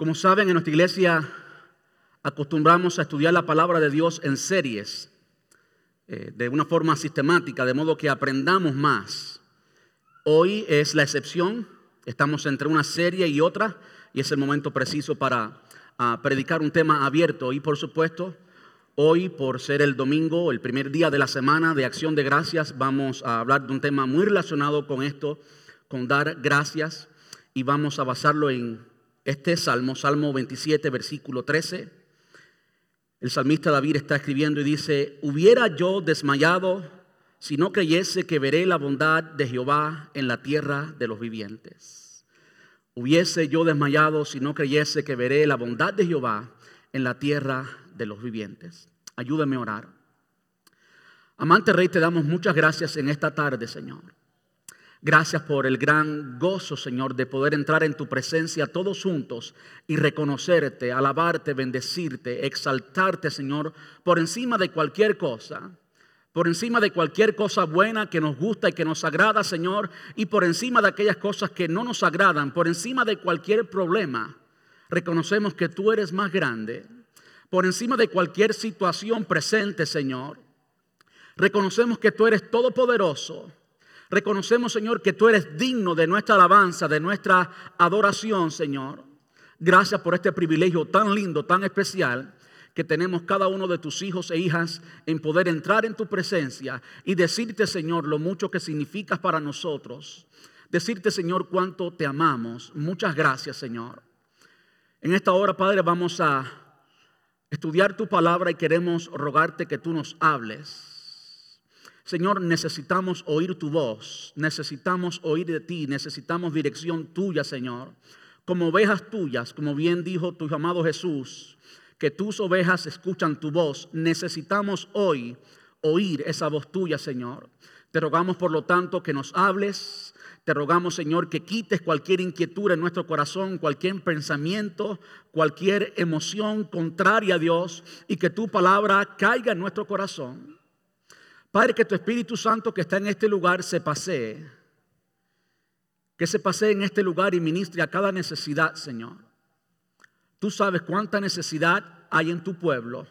Como saben, en nuestra iglesia acostumbramos a estudiar la palabra de Dios en series, eh, de una forma sistemática, de modo que aprendamos más. Hoy es la excepción, estamos entre una serie y otra, y es el momento preciso para ah, predicar un tema abierto. Y por supuesto, hoy, por ser el domingo, el primer día de la semana de acción de gracias, vamos a hablar de un tema muy relacionado con esto, con dar gracias, y vamos a basarlo en este salmo, Salmo 27, versículo 13. El salmista David está escribiendo y dice, hubiera yo desmayado si no creyese que veré la bondad de Jehová en la tierra de los vivientes. Hubiese yo desmayado si no creyese que veré la bondad de Jehová en la tierra de los vivientes. Ayúdame a orar. Amante Rey, te damos muchas gracias en esta tarde, Señor. Gracias por el gran gozo, Señor, de poder entrar en tu presencia todos juntos y reconocerte, alabarte, bendecirte, exaltarte, Señor, por encima de cualquier cosa. Por encima de cualquier cosa buena que nos gusta y que nos agrada, Señor, y por encima de aquellas cosas que no nos agradan, por encima de cualquier problema, reconocemos que tú eres más grande. Por encima de cualquier situación presente, Señor, reconocemos que tú eres todopoderoso Reconocemos, Señor, que tú eres digno de nuestra alabanza, de nuestra adoración, Señor. Gracias por este privilegio tan lindo, tan especial que tenemos cada uno de tus hijos e hijas en poder entrar en tu presencia y decirte, Señor, lo mucho que significas para nosotros. Decirte, Señor, cuánto te amamos. Muchas gracias, Señor. En esta hora, Padre, vamos a estudiar tu palabra y queremos rogarte que tú nos hables. Señor, necesitamos oír tu voz, necesitamos oír de ti, necesitamos dirección tuya, Señor. Como ovejas tuyas, como bien dijo tu amado Jesús, que tus ovejas escuchan tu voz, necesitamos hoy oír esa voz tuya, Señor. Te rogamos, por lo tanto, que nos hables. Te rogamos, Señor, que quites cualquier inquietud en nuestro corazón, cualquier pensamiento, cualquier emoción contraria a Dios y que tu palabra caiga en nuestro corazón. Padre, que tu Espíritu Santo que está en este lugar se pasee. Que se pasee en este lugar y ministre a cada necesidad, Señor. Tú sabes cuánta necesidad hay en tu pueblo.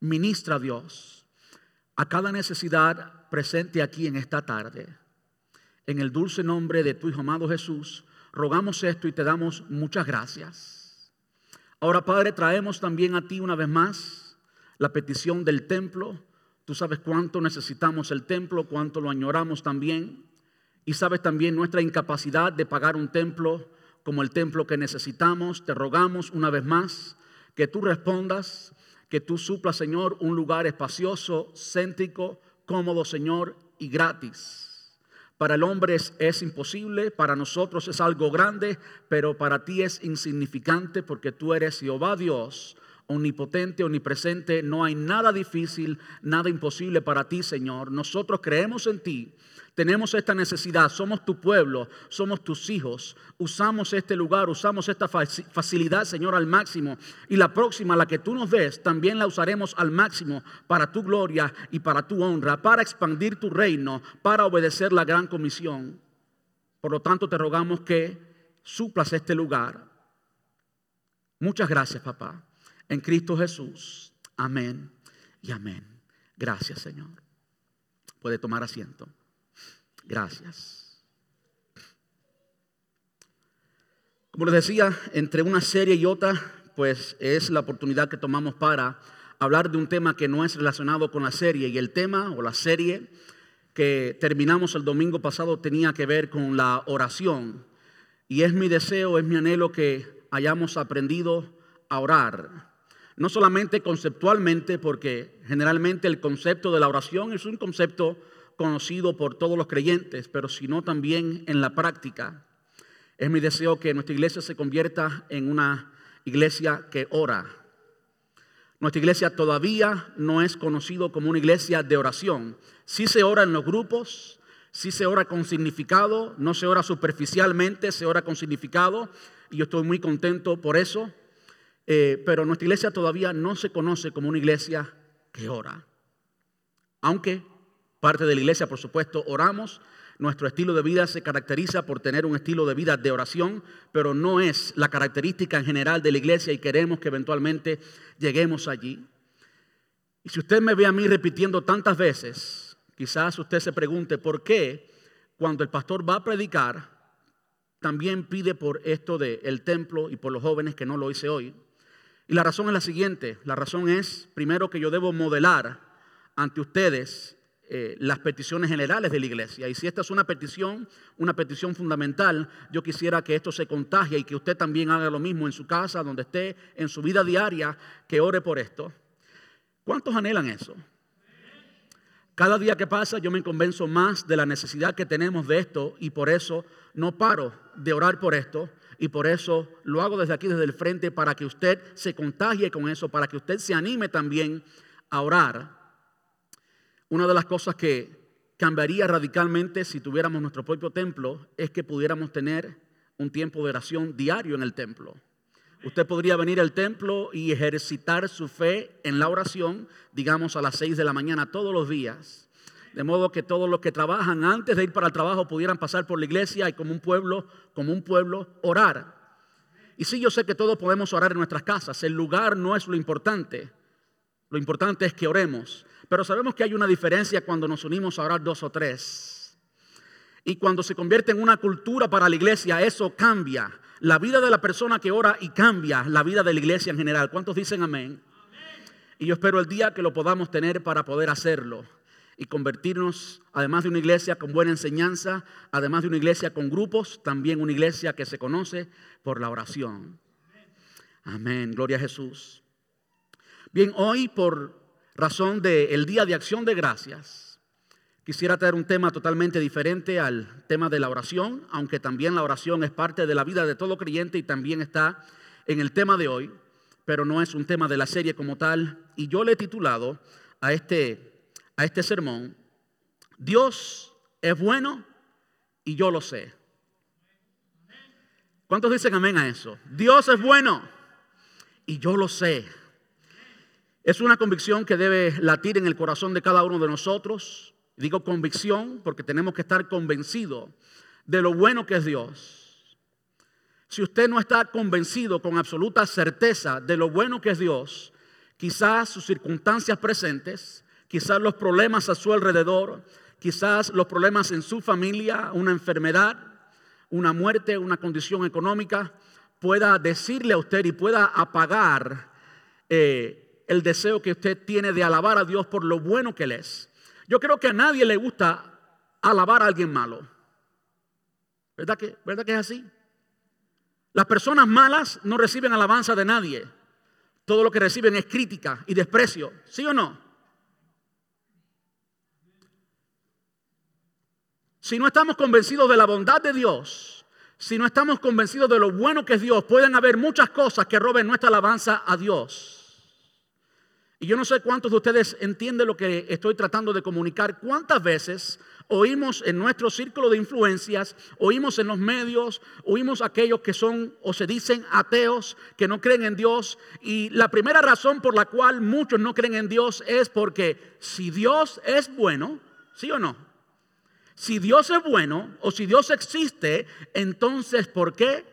Ministra Dios a cada necesidad presente aquí en esta tarde. En el dulce nombre de tu Hijo amado Jesús, rogamos esto y te damos muchas gracias. Ahora, Padre, traemos también a ti una vez más la petición del templo Tú sabes cuánto necesitamos el templo, cuánto lo añoramos también. Y sabes también nuestra incapacidad de pagar un templo como el templo que necesitamos. Te rogamos una vez más que tú respondas, que tú suplas, Señor, un lugar espacioso, céntrico, cómodo, Señor, y gratis. Para el hombre es, es, imposible, para nosotros es algo grande, pero para ti es insignificante porque tú eres Jehová Dios, omnipotente, omnipresente, no hay nada difícil, nada imposible para ti, Señor. Nosotros creemos en ti, tenemos esta necesidad, somos tu pueblo, somos tus hijos, usamos este lugar, usamos esta facilidad, Señor, al máximo. Y la próxima, la que tú nos des, también la usaremos al máximo para tu gloria y para tu honra, para expandir tu reino, para obedecer la gran comisión. Por lo tanto, te rogamos que suplas este lugar. Muchas gracias, papá en Cristo Jesús. Amén y amén. Gracias, Señor. Puede tomar asiento. Gracias. Como les decía, entre una serie y otra, pues es la oportunidad que tomamos para hablar de un tema que no es relacionado con la serie. Y el tema o la serie que terminamos el domingo pasado tenía que ver con la oración. Y es mi deseo, es mi anhelo que hayamos aprendido a orar no solamente conceptualmente, porque generalmente el concepto de la oración es un concepto conocido por todos los creyentes, pero sino también en la práctica. Es mi deseo que nuestra iglesia se convierta en una iglesia que ora. Nuestra iglesia todavía no es conocido como una iglesia de oración. Sí se ora en los grupos, sí se ora con significado, no se ora superficialmente, se ora con significado. Y yo estoy muy contento por eso. Eh, pero nuestra iglesia todavía no se conoce como una iglesia que ora. Aunque parte de la iglesia, por supuesto, oramos, Nuestro estilo de vida se caracteriza por tener un estilo de vida de oración, pero no es la característica en general de la iglesia y queremos que eventualmente lleguemos allí. Y si usted me ve a mí repitiendo tantas veces, quizás usted se pregunte por qué cuando el pastor va a predicar, también pide por esto del templo y por los jóvenes que no lo hice hoy. Y la razón es la siguiente, la razón es primero que yo debo modelar ante ustedes eh, las peticiones generales de la iglesia. Y si esta es una petición, una petición fundamental, yo quisiera que esto se contagie y que usted también haga lo mismo en su casa, donde esté, en su vida diaria, que ore por esto. ¿Cuántos anhelan eso? Cada día que pasa yo me convenzo más de la necesidad que tenemos de esto y por eso no paro de orar por esto y por eso lo hago desde aquí, desde el frente, para que usted se contagie con eso, para que usted se anime también a orar una de las cosas que cambiaría radicalmente si tuviéramos nuestro propio templo es que pudiéramos tener un tiempo de oración diario en el templo. Usted podría venir al templo y ejercitar su fe en la oración, digamos a las 6 de la mañana todos los días. De modo que todos los que trabajan antes de ir para el trabajo pudieran pasar por la iglesia y como un pueblo, como un pueblo, orar. Y sí, yo sé que todos podemos orar en nuestras casas. El lugar no es lo importante. Lo importante es que oremos. Pero sabemos que hay una diferencia cuando nos unimos a orar dos o tres. Y cuando se convierte en una cultura para la iglesia, eso cambia la vida de la persona que ora y cambia la vida de la iglesia en general. ¿Cuántos dicen amén? Y yo espero el día que lo podamos tener para poder hacerlo y convertirnos, además de una iglesia con buena enseñanza, además de una iglesia con grupos, también una iglesia que se conoce por la oración. Amén, gloria a Jesús. Bien, hoy por razón del Día de Acción de Gracias, quisiera traer un tema totalmente diferente al tema de la oración, aunque también la oración es parte de la vida de todo creyente y también está en el tema de hoy, pero no es un tema de la serie como tal. Y yo le he titulado a este, a este sermón, Dios es bueno y yo lo sé. ¿Cuántos dicen amén a eso? Dios es bueno y yo lo sé. Es una convicción que debe latir en el corazón de cada uno de nosotros. Digo convicción porque tenemos que estar convencidos de lo bueno que es Dios. Si usted no está convencido con absoluta certeza de lo bueno que es Dios, quizás sus circunstancias presentes, quizás los problemas a su alrededor, quizás los problemas en su familia, una enfermedad, una muerte, una condición económica, pueda decirle a usted y pueda apagar eh, el deseo que usted tiene de alabar a Dios por lo bueno que Él es. Yo creo que a nadie le gusta alabar a alguien malo. ¿Verdad que, ¿verdad que es así? Las personas malas no reciben alabanza de nadie. Todo lo que reciben es crítica y desprecio. ¿Sí o no? Si no estamos convencidos de la bondad de Dios, si no estamos convencidos de lo bueno que es Dios, pueden haber muchas cosas que roben nuestra alabanza a Dios. Y yo no sé cuántos de ustedes entienden lo que estoy tratando de comunicar. ¿Cuántas veces oímos en nuestro círculo de influencias, oímos en los medios, oímos aquellos que son o se dicen ateos, que no creen en Dios? Y la primera razón por la cual muchos no creen en Dios es porque si Dios es bueno, ¿sí o no? Si Dios es bueno o si Dios existe, entonces ¿por qué?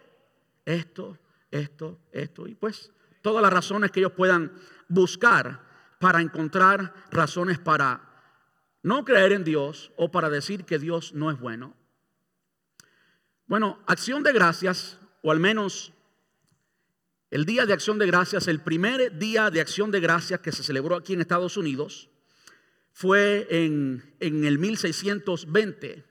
Esto, esto, esto. Y pues todas las razones que ellos puedan buscar para encontrar razones para no creer en Dios o para decir que Dios no es bueno. Bueno, acción de gracias, o al menos el día de acción de gracias, el primer día de acción de gracias que se celebró aquí en Estados Unidos, fue en, en el 1620,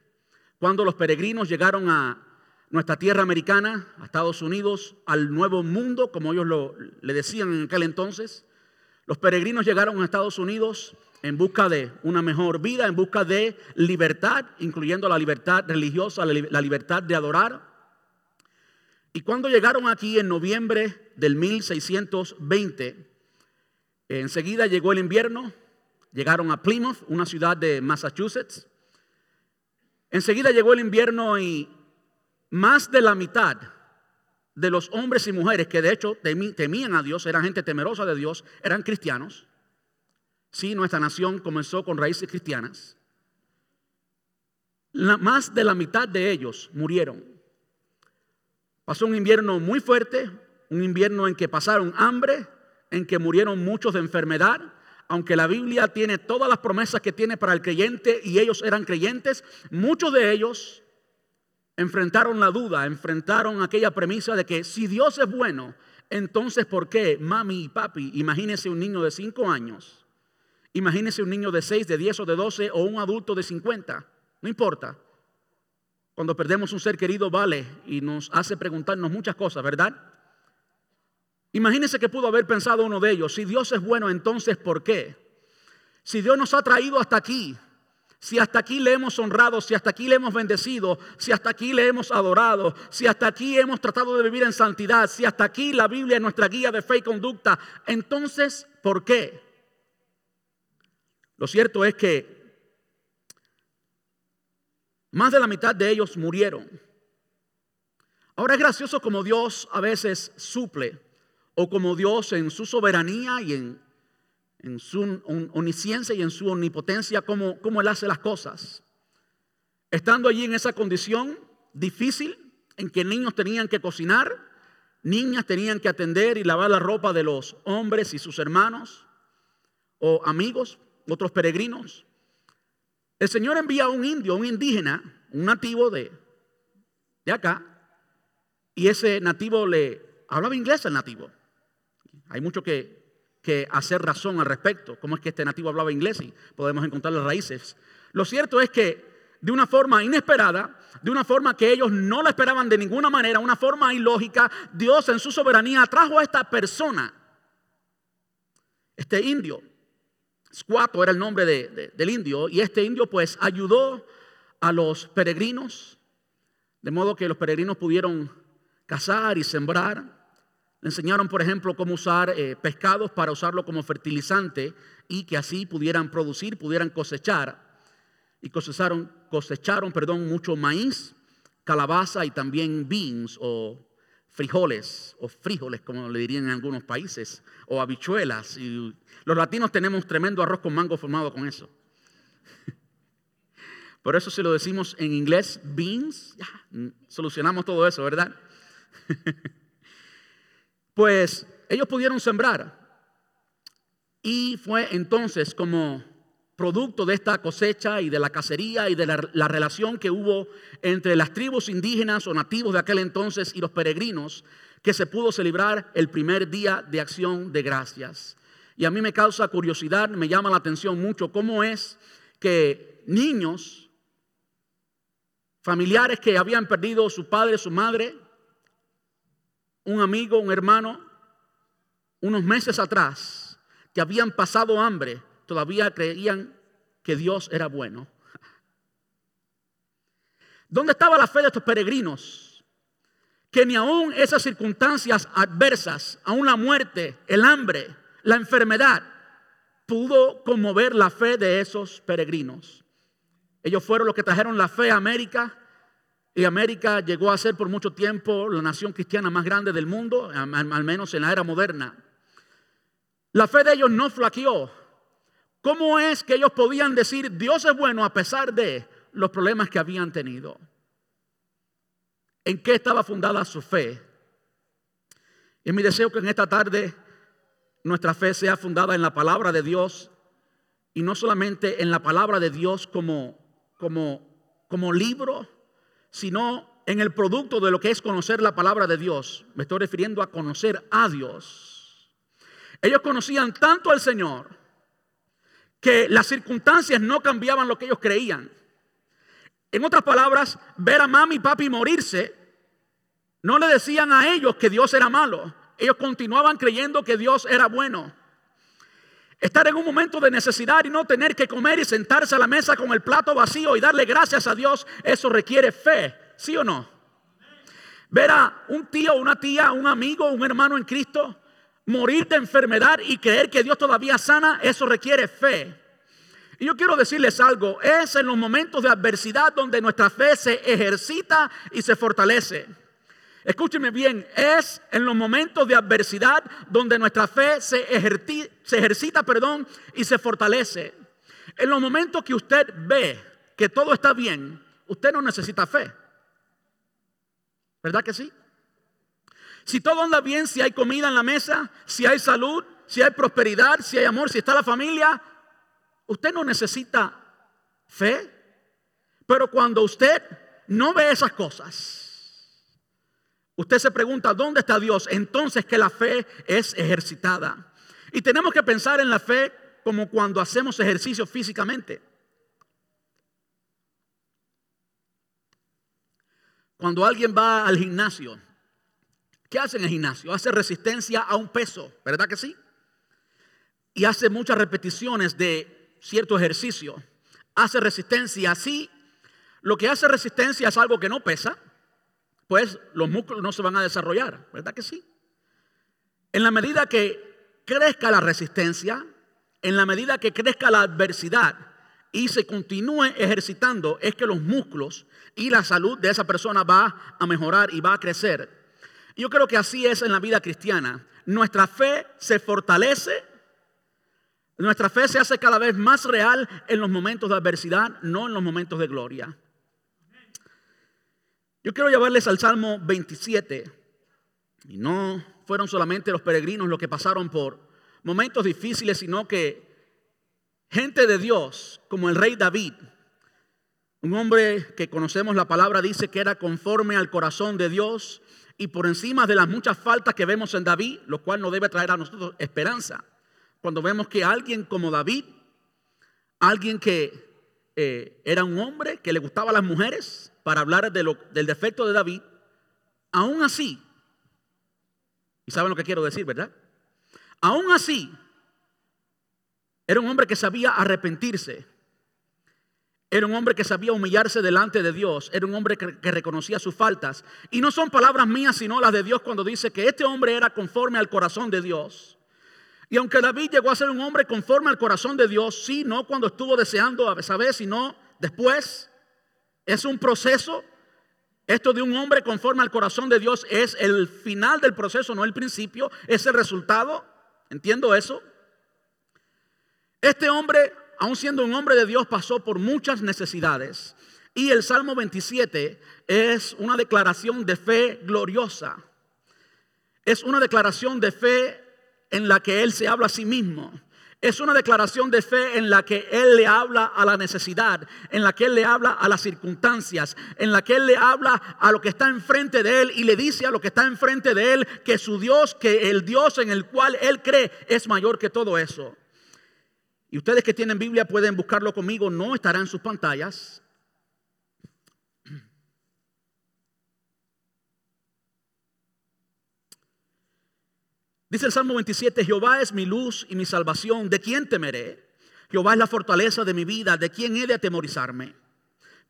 cuando los peregrinos llegaron a nuestra tierra americana, a Estados Unidos, al nuevo mundo, como ellos lo, le decían en aquel entonces. Los peregrinos llegaron a Estados Unidos en busca de una mejor vida, en busca de libertad, incluyendo la libertad religiosa, la libertad de adorar. Y cuando llegaron aquí en noviembre del 1620, enseguida llegó el invierno, llegaron a Plymouth, una ciudad de Massachusetts. Enseguida llegó el invierno y más de la mitad de los hombres y mujeres que de hecho temían a Dios, eran gente temerosa de Dios, eran cristianos. Sí, nuestra nación comenzó con raíces cristianas. más de la mitad de ellos murieron. Pasó un invierno muy fuerte, un invierno en que pasaron hambre, en que murieron muchos de enfermedad, aunque la Biblia tiene todas las promesas que tiene para el creyente y ellos eran creyentes, muchos de ellos enfrentaron la duda, enfrentaron aquella premisa de que si Dios es bueno, entonces ¿por qué mami y papi? Imagínese un niño de 5 años, imagínese un niño de 6, de 10 o de 12 o un adulto de 50, no importa. Cuando perdemos un ser querido vale y nos hace preguntarnos muchas cosas, ¿verdad? Imagínese que pudo haber pensado uno de ellos, si Dios es bueno, entonces ¿por qué? Si Dios nos ha traído hasta aquí, si hasta aquí le hemos honrado, si hasta aquí le hemos bendecido, si hasta aquí le hemos adorado, si hasta aquí hemos tratado de vivir en santidad, si hasta aquí la Biblia es nuestra guía de fe y conducta, entonces ¿por qué? Lo cierto es que más de la mitad de ellos murieron. Ahora es gracioso como Dios a veces suple o como Dios en su soberanía y en, su omnisciencia y en su omnipotencia, como Él hace las cosas. Estando allí en esa condición difícil en que niños tenían que cocinar, niñas tenían que atender y lavar la ropa de los hombres y sus hermanos o amigos, otros peregrinos. El Señor envía a un indio, un indígena, un nativo de, de acá, y ese nativo le hablaba inglés al nativo. Hay mucho que, hacer razón al respecto, cómo es que este nativo hablaba inglés y podemos encontrar las raíces. Lo cierto es que de una forma inesperada, de una forma que ellos no la esperaban de ninguna manera, una forma ilógica, Dios en su soberanía trajo a esta persona, este indio, Squato era el nombre del indio, y este indio pues ayudó a los peregrinos, de modo que los peregrinos pudieron cazar y sembrar. Enseñaron, por ejemplo, cómo usar eh, pescados para usarlo como fertilizante y que así pudieran producir, pudieran cosechar. Y cosecharon, cosecharon perdón, mucho maíz, calabaza y también beans o frijoles o frijoles, como le dirían en algunos países, o habichuelas. Y los latinos tenemos tremendo arroz con mango formado con eso. Por eso si lo decimos en inglés, beans, ya, solucionamos todo eso, ¿verdad? pues ellos pudieron sembrar. Y fue entonces como producto de esta cosecha y de la cacería y de la, la, relación que hubo entre las tribus indígenas o nativos de aquel entonces y los peregrinos, que se pudo celebrar el primer día de acción de gracias. Y a mí me causa curiosidad, me llama la atención mucho cómo es que niños, familiares que habían perdido su padre, su madre, un amigo, un hermano, unos meses atrás, que habían pasado hambre, todavía creían que Dios era bueno. ¿Dónde estaba la fe de estos peregrinos? Que ni aún esas circunstancias adversas, aún la muerte, el hambre, la enfermedad, pudo conmover la fe de esos peregrinos. Ellos fueron los que trajeron la fe a América y América llegó a ser por mucho tiempo la nación cristiana más grande del mundo, al menos en la era moderna. La fe de ellos no flaqueó, ¿Cómo es que ellos podían decir Dios es bueno a pesar de los problemas que habían tenido? ¿En qué estaba fundada su fe? Y mi deseo que en esta tarde nuestra fe sea fundada en la palabra de Dios y no solamente en la palabra de Dios como, como, como libro, sino en el producto de lo que es conocer la palabra de Dios. Me estoy refiriendo a conocer a Dios. Ellos conocían tanto al Señor que las circunstancias no cambiaban lo que ellos creían. En otras palabras, ver a mami y papi morirse, no le decían a ellos que Dios era malo. Ellos continuaban creyendo que Dios era bueno. Estar en un momento de necesidad y no tener que comer y sentarse a la mesa con el plato vacío y darle gracias a Dios, eso requiere fe, ¿sí o no? Ver a un tío, una tía, un amigo, un hermano en Cristo morir de enfermedad y creer que Dios todavía sana, eso requiere fe. Y yo quiero decirles algo, es en los momentos de adversidad donde nuestra fe se ejercita y se fortalece. Escúcheme bien, es en los momentos de adversidad donde nuestra fe se, ejercita perdón, y se fortalece. En los momentos que usted ve que todo está bien, usted no necesita fe. ¿Verdad que sí? Si todo anda bien, si hay comida en la mesa, si hay salud, si hay prosperidad, si hay amor, si está la familia, usted no necesita fe. Pero cuando usted no ve esas cosas, usted se pregunta, ¿dónde está Dios? Entonces que la fe es ejercitada. Y tenemos que pensar en la fe como cuando hacemos ejercicio físicamente. Cuando alguien va al gimnasio, ¿qué hace en el gimnasio? Hace resistencia a un peso, ¿verdad que sí? Y hace muchas repeticiones de cierto ejercicio. Hace resistencia así. Lo que hace resistencia es algo que no pesa, pues los músculos no se van a desarrollar, ¿verdad que sí? En la medida que crezca la resistencia, en la medida que crezca la adversidad y se continúe ejercitando, es que los músculos y la salud de esa persona va a mejorar y va a crecer. Yo creo que así es en la vida cristiana. Nuestra fe se fortalece, nuestra fe se hace cada vez más real en los momentos de adversidad, no en los momentos de gloria. Yo quiero llevarles al Salmo 27. Y no fueron solamente los peregrinos los que pasaron por momentos difíciles, sino que gente de Dios, como el rey David, un hombre que conocemos la palabra, dice que era conforme al corazón de Dios y por encima de las muchas faltas que vemos en David, lo cual nos debe traer a nosotros esperanza. Cuando vemos que alguien como David, alguien que eh, era un hombre que le gustaba a las mujeres, para hablar del defecto de David, aún así, y saben lo que quiero decir, ¿verdad? Aún así, era un hombre que sabía arrepentirse. Era un hombre que sabía humillarse delante de Dios. Era un hombre que, reconocía sus faltas. Y no son palabras mías, sino las de Dios cuando dice que este hombre era conforme al corazón de Dios. Y aunque David llegó a ser un hombre conforme al corazón de Dios, sí, no cuando estuvo deseando a saber, sino después, es un proceso. Esto de un hombre conforme al corazón de Dios es el final del proceso, no el principio, es el resultado. Entiendo eso. Este hombre, aun siendo un hombre de Dios, pasó por muchas necesidades. Y el Salmo 27 es una declaración de fe gloriosa. Es una declaración de fe en la que él se habla a sí mismo. Es una declaración de fe en la que Él le habla a la necesidad, en la que Él le habla a las circunstancias, en la que Él le habla a lo que está enfrente de Él y le dice a lo que está enfrente de Él que su Dios, que el Dios en el cual Él cree es mayor que todo eso. Y ustedes que tienen Biblia pueden buscarlo conmigo, no estará en sus pantallas. Dice el Salmo 27, Jehová es mi luz y mi salvación, ¿de quién temeré? Jehová es la fortaleza de mi vida, ¿de quién he de atemorizarme?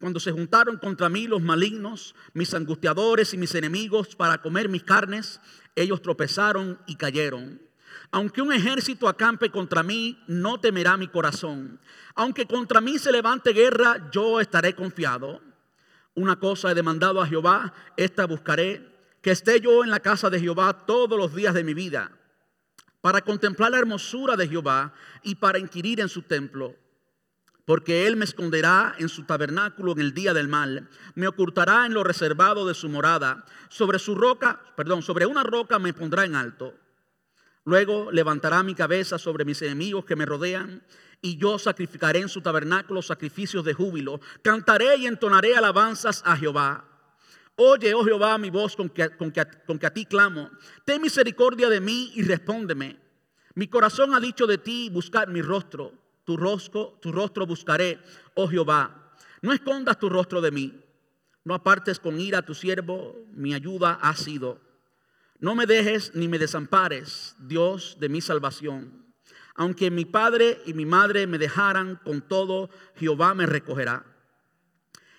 Cuando se juntaron contra mí los malignos, mis angustiadores y mis enemigos para comer mis carnes, ellos tropezaron y cayeron. Aunque un ejército acampe contra mí, no temerá mi corazón. Aunque contra mí se levante guerra, yo estaré confiado. Una cosa he demandado a Jehová, esta buscaré que esté yo en la casa de Jehová todos los días de mi vida, para contemplar la hermosura de Jehová y para inquirir en su templo. Porque Él me esconderá en su tabernáculo en el día del mal, me ocultará en lo reservado de su morada, sobre su roca, perdón, sobre una roca me pondrá en alto. Luego levantará mi cabeza sobre mis enemigos que me rodean, y yo sacrificaré en su tabernáculo sacrificios de júbilo. Cantaré y entonaré alabanzas a Jehová. Oye, oh Jehová, mi voz con que, con, que, a ti clamo. Ten misericordia de mí y respóndeme. Mi corazón ha dicho de ti, buscar mi rostro. Tu rostro, tu rostro buscaré, oh Jehová. No escondas tu rostro de mí. No apartes con ira a tu siervo. Mi ayuda ha sido. No me dejes ni me desampares, Dios de mi salvación. Aunque mi padre y mi madre me dejaran con todo, Jehová me recogerá.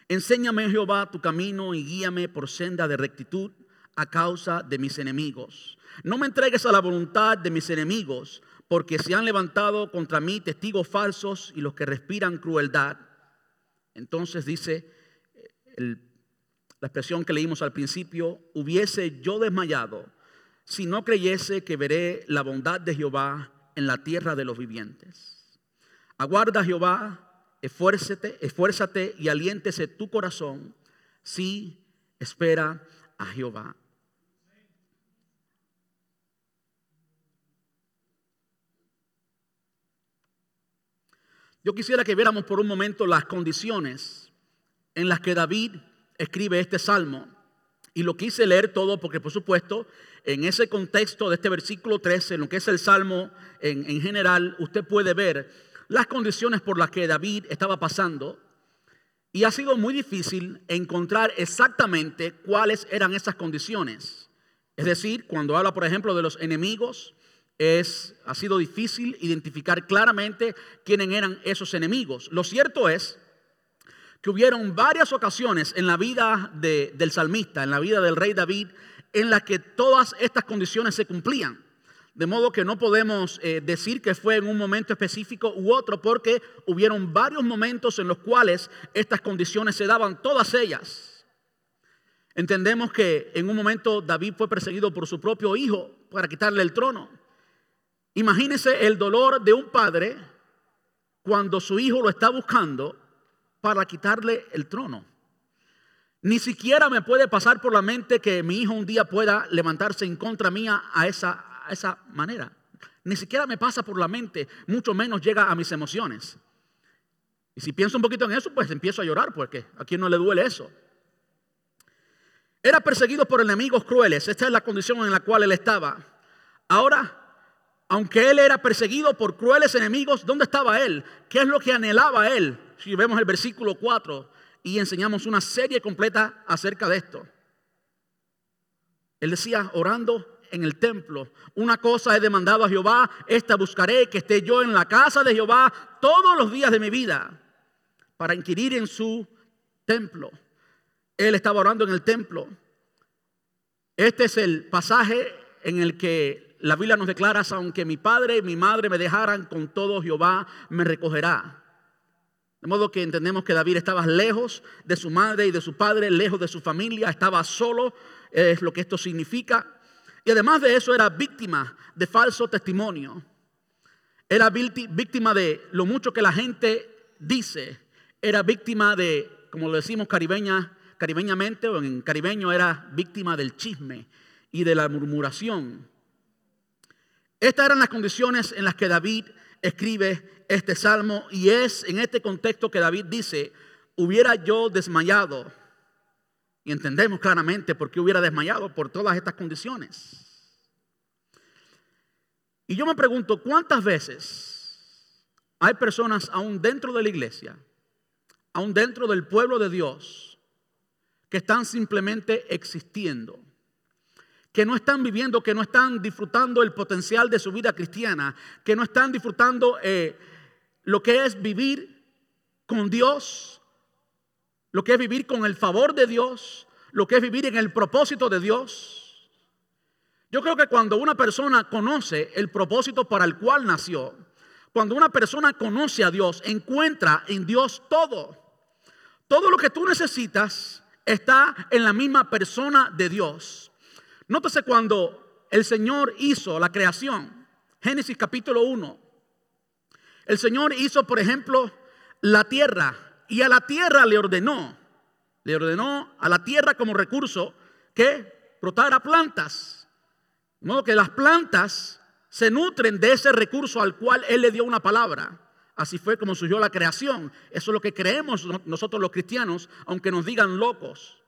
Enséñame, Jehová, tu camino y guíame por senda de rectitud a causa de mis enemigos. No me entregues a la voluntad de mis enemigos, porque se han levantado contra mí testigos falsos y los que respiran crueldad. Entonces dice la expresión que leímos al principio, hubiese yo desmayado si no creyese que veré la bondad de Jehová en la tierra de los vivientes. Aguarda Jehová esfuérzate, esfuérzate y aliéntese tu corazón si espera a Jehová. Yo quisiera que viéramos por un momento las condiciones en las que David escribe este salmo. Y lo quise leer todo porque, por supuesto, en ese contexto de este versículo 13, en lo que es el salmo en, en general, usted puede ver las condiciones por las que David estaba pasando. Y ha sido muy difícil encontrar exactamente cuáles eran esas condiciones. Es decir, cuando habla, por ejemplo, de los enemigos, es, ha sido difícil identificar claramente quiénes eran esos enemigos. Lo cierto es que hubieron varias ocasiones en la vida del salmista, en la vida del rey David, en las que todas estas condiciones se cumplían. De modo que no podemos eh, decir que fue en un momento específico u otro, porque hubieron varios momentos en los cuales estas condiciones se daban, todas ellas. Entendemos que en un momento David fue perseguido por su propio hijo para quitarle el trono. Imagínese el dolor de un padre cuando su hijo lo está buscando para quitarle el trono. Ni siquiera me puede pasar por la mente que mi hijo un día pueda levantarse en contra mía a esa, a esa manera. Ni siquiera me pasa por la mente, mucho menos llega a mis emociones. Y si pienso un poquito en eso, pues empiezo a llorar, porque a quien no le duele eso. Era perseguido por enemigos crueles, esta es la condición en la cual él estaba. Ahora aunque él era perseguido por crueles enemigos, ¿dónde estaba él? ¿Qué es lo que anhelaba él? Si vemos el versículo 4 y enseñamos una serie completa acerca de esto. Él decía, orando en el templo, una cosa he demandado a Jehová, esta buscaré, que esté yo en la casa de Jehová todos los días de mi vida, para inquirir en su templo. Él estaba orando en el templo. Este es el pasaje en el que la Biblia nos declara, aunque mi padre y mi madre me dejaran, con todo Jehová me recogerá. De modo que entendemos que David estaba lejos de su madre y de su padre, lejos de su familia, estaba solo, es lo que esto significa. Y además de eso era víctima de falso testimonio. Era víctima de lo mucho que la gente dice. Era víctima de, como lo decimos caribeña, caribeñamente o en caribeño, era víctima del chisme y de la murmuración. Estas eran las condiciones en las que David escribe este salmo y es en este contexto que David dice, hubiera yo desmayado. Y entendemos claramente por qué hubiera desmayado por todas estas condiciones. Y yo me pregunto, ¿cuántas veces hay personas aún dentro de la iglesia, aún dentro del pueblo de Dios, que están simplemente existiendo? que no están viviendo, que no están disfrutando el potencial de su vida cristiana, que no están disfrutando eh, lo que es vivir con Dios, lo que es vivir con el favor de Dios, lo que es vivir en el propósito de Dios. Yo creo que cuando una persona conoce el propósito para el cual nació, cuando una persona conoce a Dios, encuentra en Dios todo. Todo lo que tú necesitas está en la misma persona de Dios. Nótese cuando el Señor hizo la creación, Génesis capítulo 1. El Señor hizo, por ejemplo, la tierra y a la tierra le ordenó, le ordenó a la tierra como recurso que brotara plantas. De modo que las plantas se nutren de ese recurso al cual Él le dio una palabra. Así fue como surgió la creación. Eso es lo que creemos nosotros los cristianos, aunque nos digan locos.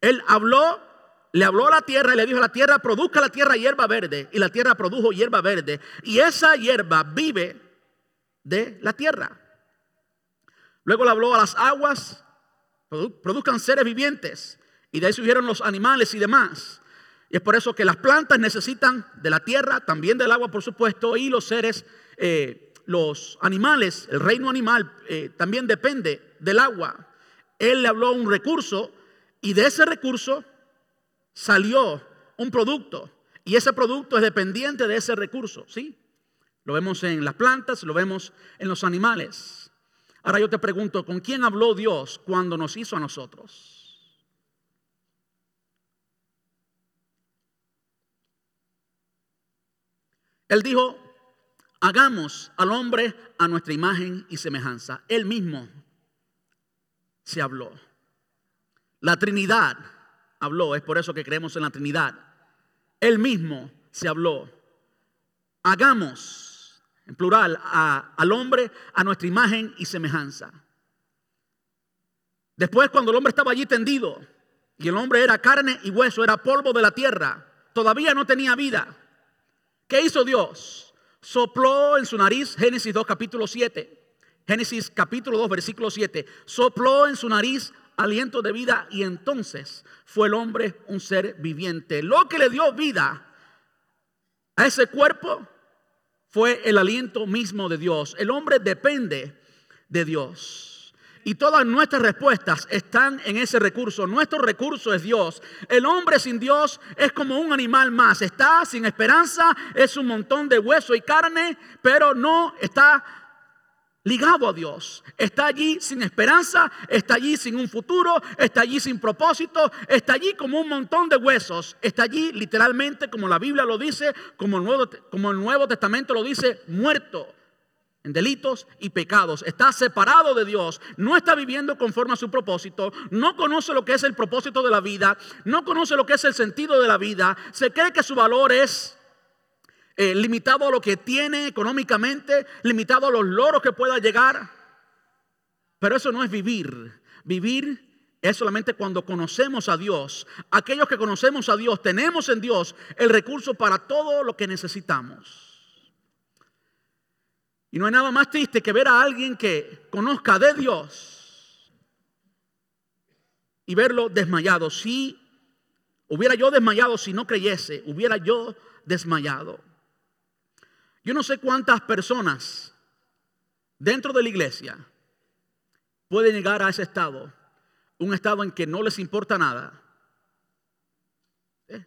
Él habló le habló a la tierra y le dijo a la tierra, produzca la tierra hierba verde. Y la tierra produjo hierba verde. Y esa hierba vive de la tierra. Luego le habló a las aguas, produzcan seres vivientes. Y de ahí surgieron los animales y demás. Y es por eso que las plantas necesitan de la tierra, también del agua, por supuesto, y los seres, eh, los animales, el reino animal eh, también depende del agua. Él le habló un recurso y de ese recurso salió un producto y ese producto es dependiente de ese recurso, ¿sí? Lo vemos en las plantas, lo vemos en los animales. Ahora yo te pregunto, ¿con quién habló Dios cuando nos hizo a nosotros? Él dijo, hagamos al hombre a nuestra imagen y semejanza. Él mismo se habló. La Trinidad habló, es por eso que creemos en la Trinidad. Él mismo se habló. Hagamos, en plural, al hombre a nuestra imagen y semejanza. Después, cuando el hombre estaba allí tendido, y el hombre era carne y hueso, era polvo de la tierra, todavía no tenía vida. ¿Qué hizo Dios? Sopló en su nariz, Génesis 2, capítulo 7. Génesis capítulo 2, versículo 7. Sopló en su nariz aliento de vida y entonces fue el hombre un ser viviente. Lo que le dio vida a ese cuerpo fue el aliento mismo de Dios. El hombre depende de Dios. Y todas nuestras respuestas están en ese recurso. Nuestro recurso es Dios. El hombre sin Dios es como un animal más. Está sin esperanza, es un montón de hueso y carne, pero no está ligado a Dios. Está allí sin esperanza, está allí sin un futuro, está allí sin propósito, está allí como un montón de huesos. Está allí literalmente, como la Biblia lo dice, como el Nuevo, Testamento lo dice, muerto en delitos y pecados, está separado de Dios, no está viviendo conforme a su propósito, no conoce lo que es el propósito de la vida, no conoce lo que es el sentido de la vida, se cree que su valor es eh, limitado a lo que tiene económicamente, limitado a los logros que pueda llegar, pero eso no es vivir, vivir es solamente cuando conocemos a Dios. Aquellos que conocemos a Dios, tenemos en Dios el recurso para todo lo que necesitamos. Y no hay nada más triste que ver a alguien que conozca de Dios y verlo desmayado. Si hubiera yo desmayado, si no creyese, hubiera yo desmayado. Yo no sé cuántas personas dentro de la iglesia pueden llegar a ese estado, un estado en que no les importa nada. ¿Eh?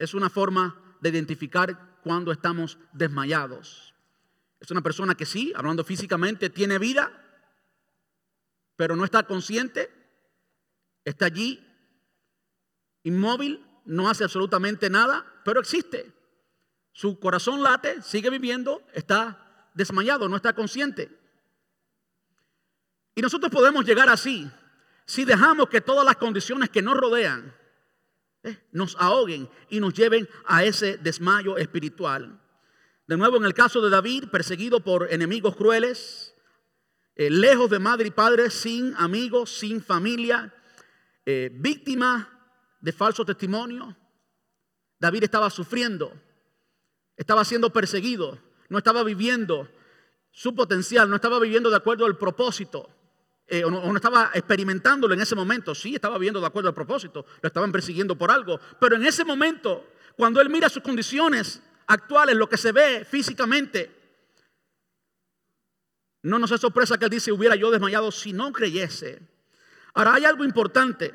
Es una forma de identificar cuando estamos desmayados. Es una persona que sí, hablando físicamente, tiene vida, pero no está consciente, está allí inmóvil, no hace absolutamente nada, pero existe. Su corazón late, sigue viviendo, está desmayado, no está consciente. Y nosotros podemos llegar así si dejamos que todas las condiciones que nos rodean eh, nos ahoguen y nos lleven a ese desmayo espiritual. De nuevo, en el caso de David, perseguido por enemigos crueles, eh, lejos de madre y padre, sin amigos, sin familia, eh, víctima de falso testimonio. David estaba sufriendo, estaba siendo perseguido, no estaba viviendo su potencial, no estaba viviendo de acuerdo al propósito. Eh, o, no, estaba experimentándolo en ese momento. Sí, estaba viviendo de acuerdo al propósito. Lo estaban persiguiendo por algo. Pero en ese momento, cuando él mira sus condiciones actuales, lo que se ve físicamente. No nos es sorpresa que él dice, hubiera yo desmayado si no creyese. Ahora hay algo importante.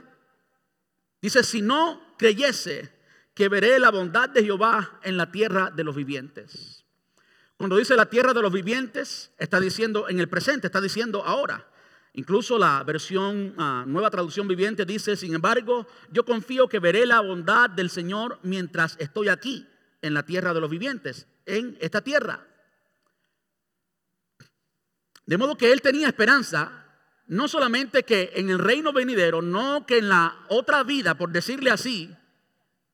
Dice, si no creyese que veré la bondad de Jehová en la tierra de los vivientes. Cuando dice la tierra de los vivientes, está diciendo en el presente, está diciendo ahora. Incluso la versión uh, nueva traducción viviente dice, sin embargo, yo confío que veré la bondad del Señor mientras estoy aquí en la tierra de los vivientes, en esta tierra. De modo que él tenía esperanza, no solamente que en el reino venidero, no que en la otra vida, por decirle así,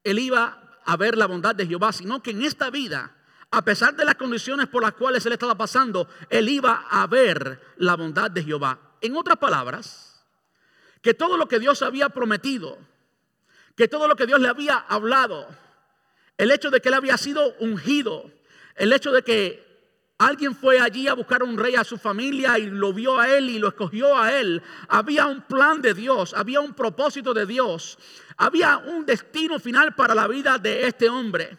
él iba a ver la bondad de Jehová, sino que en esta vida, a pesar de las condiciones por las cuales él estaba pasando, él iba a ver la bondad de Jehová. En otras palabras, que todo lo que Dios había prometido, que todo lo que Dios le había hablado, el hecho de que él había sido ungido, el hecho de que alguien fue allí a buscar un rey a su familia y lo vio a él y lo escogió a él, había un plan de Dios, había un propósito de Dios, había un destino final para la vida de este hombre.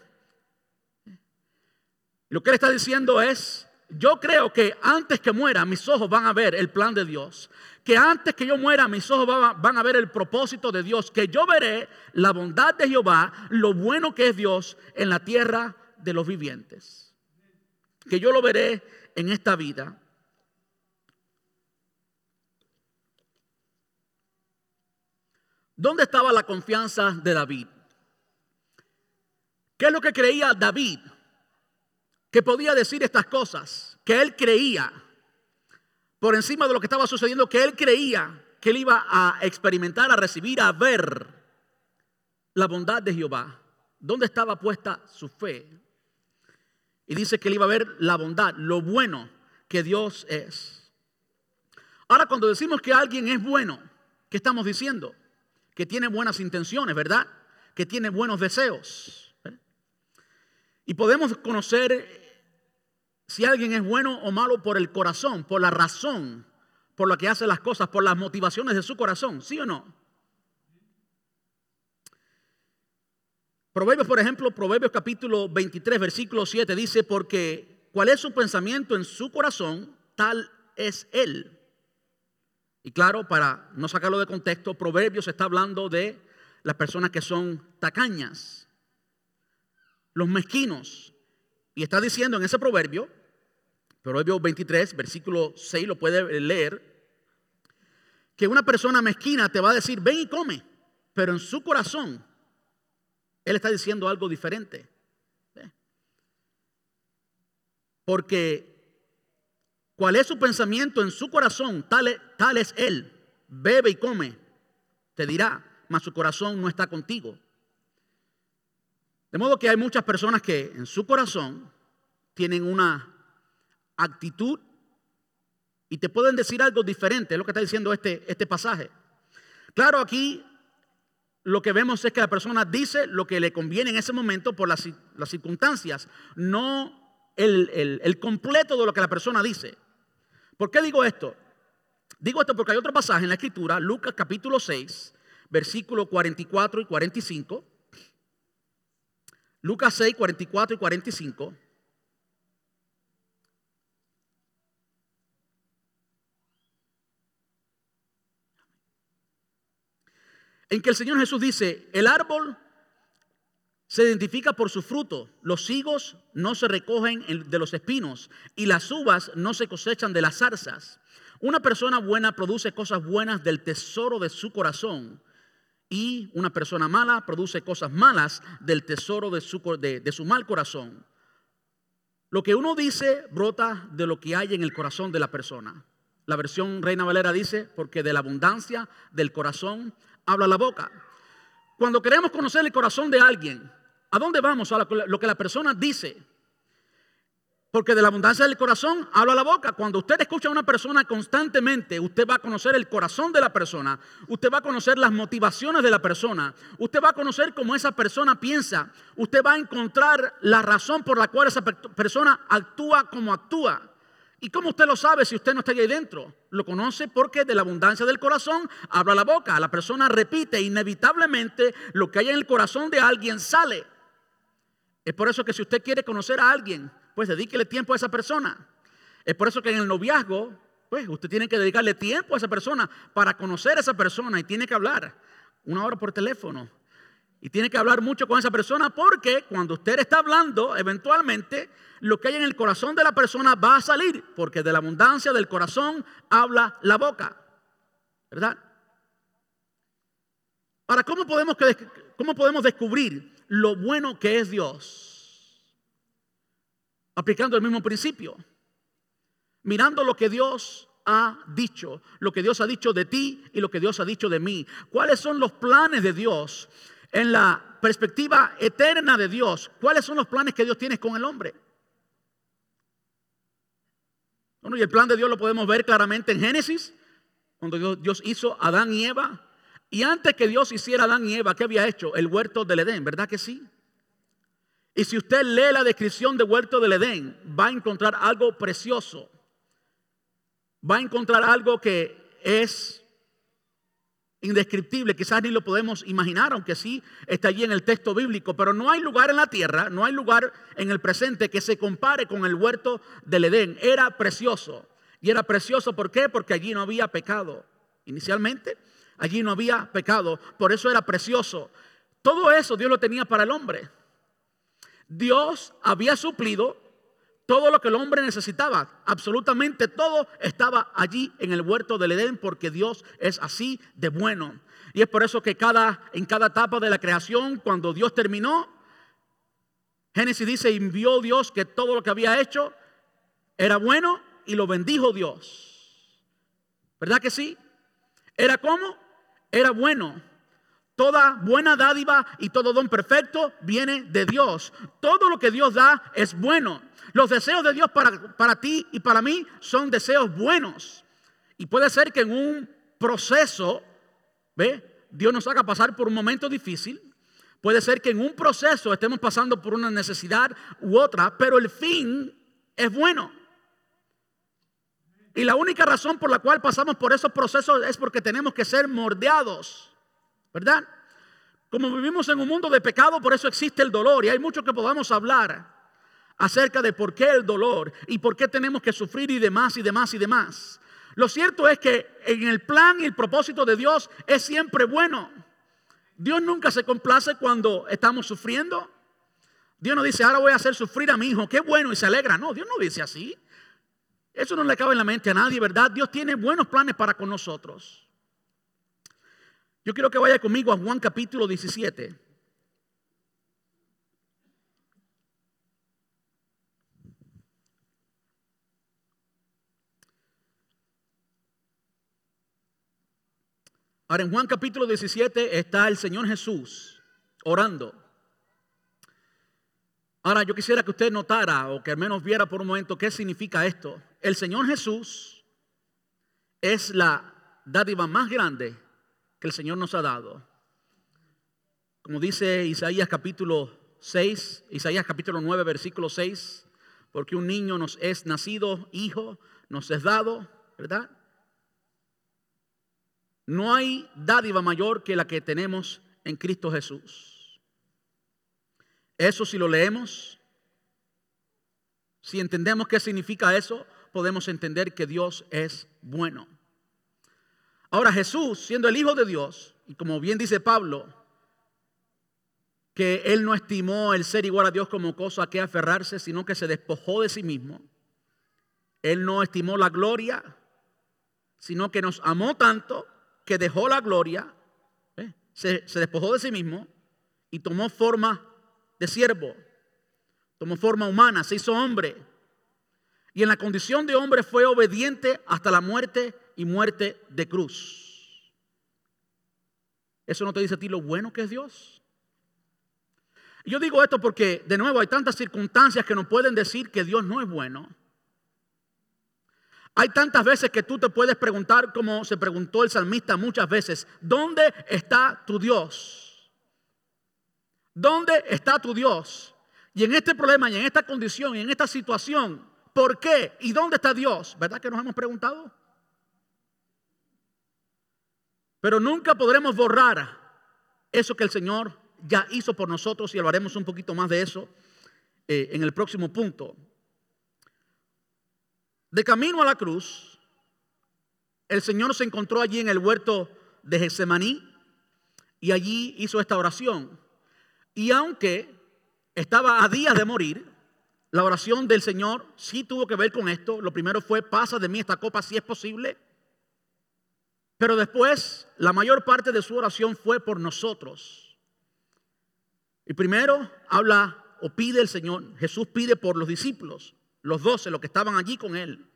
Lo que él está diciendo es, yo creo que antes que muera mis ojos van a ver el plan de Dios que antes que yo muera mis ojos van a ver el propósito de Dios, que yo veré la bondad de Jehová, lo bueno que es Dios en la tierra de los vivientes. Que yo lo veré en esta vida. ¿Dónde estaba la confianza de David? ¿Qué es lo que creía David que podía decir estas cosas, que él creía, por encima de lo que estaba sucediendo, que él creía que él iba a experimentar, a recibir, a ver la bondad de Jehová. ¿Dónde estaba puesta su fe? Y dice que él iba a ver la bondad, lo bueno que Dios es. Ahora, cuando decimos que alguien es bueno, ¿qué estamos diciendo? Que tiene buenas intenciones, ¿verdad? Que tiene buenos deseos. ¿eh? Y podemos conocer si alguien es bueno o malo por el corazón, por la razón por la que hace las cosas, por las motivaciones de su corazón, ¿sí o no? Proverbios, por ejemplo, Proverbios capítulo 23, versículo 7 dice, porque cuál es su pensamiento en su corazón, tal es él. Y claro, para no sacarlo de contexto, Proverbios está hablando de las personas que son tacañas, los mezquinos. Y está diciendo en ese proverbio, Proverbios 23, versículo 6, lo puede leer, que una persona mezquina te va a decir, ven y come, pero en su corazón él está diciendo algo diferente. Porque cuál es su pensamiento en su corazón, tal es, tal es él. Bebe y come, te dirá, mas su corazón no está contigo. De modo que hay muchas personas que en su corazón tienen una actitud y te pueden decir algo diferente, es lo que está diciendo este, este pasaje. Claro, aquí lo que vemos es que la persona dice lo que le conviene en ese momento por las, circunstancias, no el, el, completo de lo que la persona dice. ¿Por qué digo esto? Digo esto porque hay otro pasaje en la escritura, Lucas capítulo 6, versículos 44 y 45. Lucas 6, 44 y 45. En que el Señor Jesús dice, el árbol se identifica por su fruto, los higos no se recogen de los espinos y las uvas no se cosechan de las zarzas. Una persona buena produce cosas buenas del tesoro de su corazón y una persona mala produce cosas malas del tesoro de su, de su mal corazón. Lo que uno dice brota de lo que hay en el corazón de la persona. La versión Reina Valera dice, porque de la abundancia del corazón habla la boca. Cuando queremos conocer el corazón de alguien, ¿a dónde vamos? A lo que la persona dice. Porque de la abundancia del corazón habla la boca. Cuando usted escucha a una persona constantemente, usted va a conocer el corazón de la persona, usted va a conocer las motivaciones de la persona, usted va a conocer cómo esa persona piensa, usted va a encontrar la razón por la cual esa persona actúa como actúa. ¿Y cómo usted lo sabe si usted no está ahí dentro? Lo conoce porque de la abundancia del corazón habla la boca. La persona repite inevitablemente lo que hay en el corazón de alguien sale. Es por eso que si usted quiere conocer a alguien, pues dedíquele tiempo a esa persona. Es por eso que en el noviazgo, pues usted tiene que dedicarle tiempo a esa persona para conocer a esa persona y tiene que hablar una hora por teléfono. Y tiene que hablar mucho con esa persona porque cuando usted está hablando, eventualmente lo que hay en el corazón de la persona va a salir, porque de la abundancia del corazón habla la boca. ¿Verdad? Ahora, ¿cómo podemos, ¿cómo podemos descubrir lo bueno que es Dios? Aplicando el mismo principio. Mirando lo que Dios ha dicho, lo que Dios ha dicho de ti y lo que Dios ha dicho de mí. ¿Cuáles son los planes de Dios en la perspectiva eterna de Dios? ¿Cuáles son los planes que Dios tiene con el hombre? Bueno, y el plan de Dios lo podemos ver claramente en Génesis, cuando Dios, hizo Adán y Eva. Y antes que Dios hiciera a Adán y Eva, ¿qué había hecho? El huerto del Edén, ¿verdad que sí? Y si usted lee la descripción del huerto del Edén, va a encontrar algo precioso. Va a encontrar algo que es indescriptible, quizás ni lo podemos imaginar, aunque sí está allí en el texto bíblico, pero no hay lugar en la tierra, no hay lugar en el presente que se compare con el huerto del Edén. Era precioso. Y era precioso, ¿por qué? Porque allí no había pecado. Inicialmente, allí no había pecado, por eso era precioso. Todo eso Dios lo tenía para el hombre. Dios había suplido todo lo que el hombre necesitaba, absolutamente todo estaba allí en el huerto del Edén porque Dios es así de bueno. Y es por eso que cada, en cada etapa de la creación, cuando Dios terminó, Génesis dice, envió Dios que todo lo que había hecho era bueno y lo bendijo Dios. ¿Verdad que sí? ¿Era como? Era bueno. Toda buena dádiva y todo don perfecto viene de Dios. Todo lo que Dios da es bueno. Los deseos de Dios para, para ti y para mí son deseos buenos. Y puede ser que en un proceso, ¿ve? Dios nos haga pasar por un momento difícil. Puede ser que en un proceso estemos pasando por una necesidad u otra, pero el fin es bueno. Y la única razón por la cual pasamos por esos procesos es porque tenemos que ser mordeados. ¿Verdad? Como vivimos en un mundo de pecado, por eso existe el dolor. Y hay mucho que podamos hablar acerca de por qué el dolor y por qué tenemos que sufrir y demás y demás y demás. Lo cierto es que en el plan y el propósito de Dios es siempre bueno. Dios nunca se complace cuando estamos sufriendo. Dios no dice, ahora voy a hacer sufrir a mi hijo, qué bueno, y se alegra. No, Dios no dice así. Eso no le cabe en la mente a nadie, ¿verdad? Dios tiene buenos planes para con nosotros. Yo quiero que vaya conmigo a Juan capítulo 17. Ahora en Juan capítulo 17 está el Señor Jesús orando. Ahora yo quisiera que usted notara o que al menos viera por un momento qué significa esto. El Señor Jesús es la dádiva más grande que el Señor nos ha dado. Como dice Isaías capítulo 6, Isaías capítulo 9, versículo 6, porque un niño nos es nacido, hijo nos es dado, ¿verdad? No hay dádiva mayor que la que tenemos en Cristo Jesús. Eso si lo leemos, si entendemos qué significa eso, podemos entender que Dios es bueno. Ahora Jesús, siendo el Hijo de Dios, y como bien dice Pablo, que Él no estimó el ser igual a Dios como cosa a que aferrarse, sino que se despojó de sí mismo. Él no estimó la gloria, sino que nos amó tanto que dejó la gloria, ¿eh? se, se despojó de sí mismo y tomó forma de siervo, tomó forma humana, se hizo hombre. Y en la condición de hombre fue obediente hasta la muerte y muerte de cruz. ¿Eso no te dice a ti lo bueno que es Dios? Yo digo esto porque, de nuevo, hay tantas circunstancias que nos pueden decir que Dios no es bueno. Hay tantas veces que tú te puedes preguntar, como se preguntó el salmista muchas veces, ¿dónde está tu Dios? ¿Dónde está tu Dios? Y en este problema, y en esta condición, y en esta situación, ¿por qué? ¿Y dónde está Dios? ¿Verdad que nos hemos preguntado? Pero nunca podremos borrar eso que el Señor ya hizo por nosotros y hablaremos un poquito más de eso eh, en el próximo punto. De camino a la cruz, el Señor se encontró allí en el huerto de Getsemaní y allí hizo esta oración. Y aunque estaba a días de morir, la oración del Señor sí tuvo que ver con esto. Lo primero fue, pasa de mí esta copa si es posible. Pero después, la mayor parte de su oración fue por nosotros. Y primero habla o pide el Señor, Jesús pide por los discípulos, los doce, los que estaban allí con él.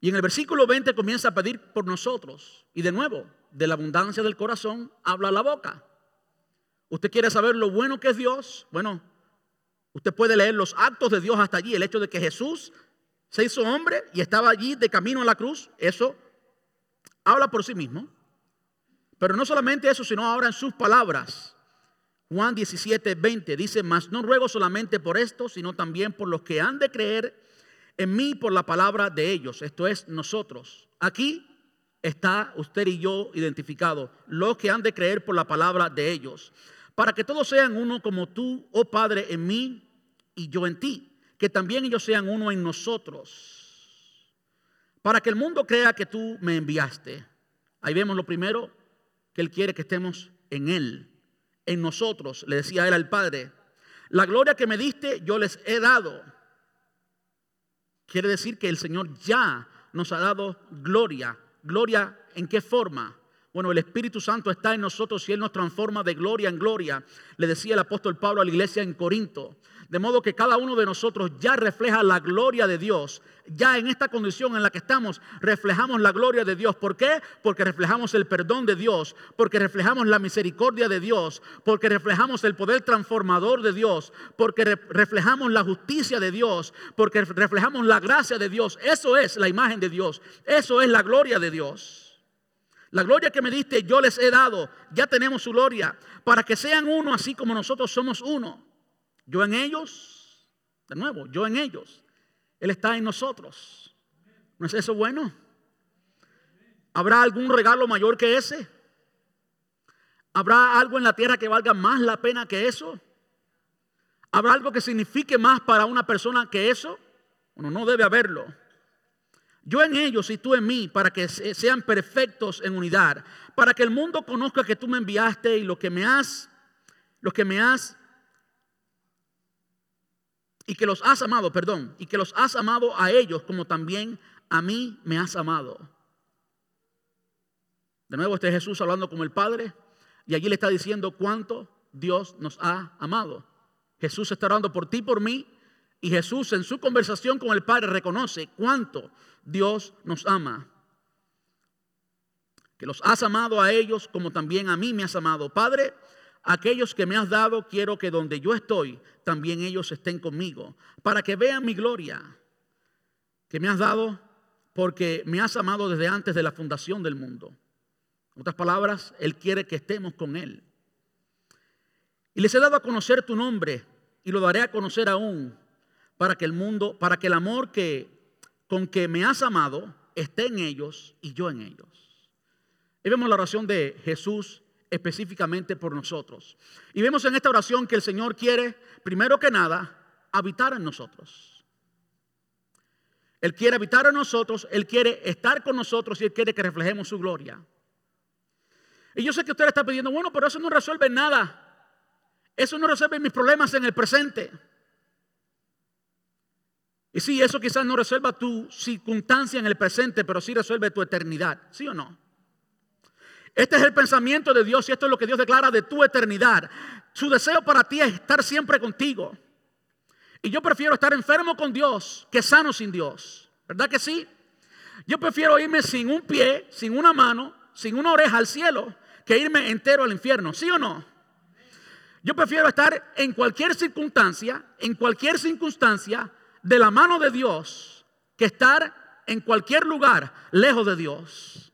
Y en el versículo 20 comienza a pedir por nosotros. Y de nuevo, de la abundancia del corazón habla la boca. ¿Usted quiere saber lo bueno que es Dios? Bueno, usted puede leer los actos de Dios hasta allí. El hecho de que Jesús se hizo hombre y estaba allí de camino a la cruz, eso habla por sí mismo. Pero no solamente eso, sino ahora en sus palabras. Juan 17, 20 dice, mas no ruego solamente por esto, sino también por los que han de creer en mí por la palabra de ellos. Esto es nosotros. Aquí está usted y yo identificados, los que han de creer por la palabra de ellos. Para que todos sean uno como tú, oh Padre, en mí y yo en ti. Que también ellos sean uno en nosotros para que el mundo crea que tú me enviaste. Ahí vemos lo primero, que Él quiere que estemos en Él, en nosotros, le decía Él al Padre. La gloria que me diste yo les he dado. Quiere decir que el Señor ya nos ha dado gloria. ¿Gloria en qué forma? Bueno, el Espíritu Santo está en nosotros y Él nos transforma de gloria en gloria, le decía el apóstol Pablo a la iglesia en Corinto. De modo que cada uno de nosotros ya refleja la gloria de Dios. Ya en esta condición en la que estamos, reflejamos la gloria de Dios. ¿Por qué? Porque reflejamos el perdón de Dios, porque reflejamos la misericordia de Dios, porque reflejamos el poder transformador de Dios, porque reflejamos la justicia de Dios, porque reflejamos la gracia de Dios. Eso es la imagen de Dios. Eso es la gloria de Dios. La gloria que me diste yo les he dado. Ya tenemos su gloria. Para que sean uno así como nosotros somos uno. Yo en ellos, de nuevo, yo en ellos. Él está en nosotros. ¿No es eso bueno? ¿Habrá algún regalo mayor que ese? ¿Habrá algo en la tierra que valga más la pena que eso? ¿Habrá algo que signifique más para una persona que eso? Bueno, no debe haberlo. Yo en ellos y tú en mí, para que sean perfectos en unidad, para que el mundo conozca que tú me enviaste y lo que me has, lo que me has y que los has amado, perdón, y que los has amado a ellos como también a mí me has amado. De nuevo este Jesús hablando con el Padre y allí le está diciendo cuánto Dios nos ha amado. Jesús está orando por ti, por mí, y Jesús en su conversación con el Padre reconoce cuánto Dios nos ama. Que los has amado a ellos como también a mí me has amado. Padre, aquellos que me has dado, quiero que donde yo estoy, también ellos estén conmigo, para que vean mi gloria que me has dado, porque me has amado desde antes de la fundación del mundo. En otras palabras, Él quiere que estemos con Él. Y les he dado a conocer tu nombre y lo daré a conocer aún para que el mundo, para que el amor que con que me has amado esté en ellos y yo en ellos. Y vemos la oración de Jesús específicamente por nosotros. Y vemos en esta oración que el Señor quiere, primero que nada, habitar en nosotros. Él quiere habitar en nosotros, Él quiere estar con nosotros y Él quiere que reflejemos su gloria. Y yo sé que usted está pidiendo, bueno, pero eso no resuelve nada. Eso no resuelve mis problemas en el presente. Y sí, eso quizás no resuelva tu circunstancia en el presente, pero sí resuelve tu eternidad. ¿Sí o no? Este es el pensamiento de Dios y esto es lo que Dios declara de tu eternidad. Su deseo para ti es estar siempre contigo. Y yo prefiero estar enfermo con Dios que sano sin Dios. ¿Verdad que sí? Yo prefiero irme sin un pie, sin una mano, sin una oreja al cielo, que irme entero al infierno. ¿Sí o no? Yo prefiero estar en cualquier circunstancia, en cualquier circunstancia, de la mano de Dios, que estar en cualquier lugar lejos de Dios.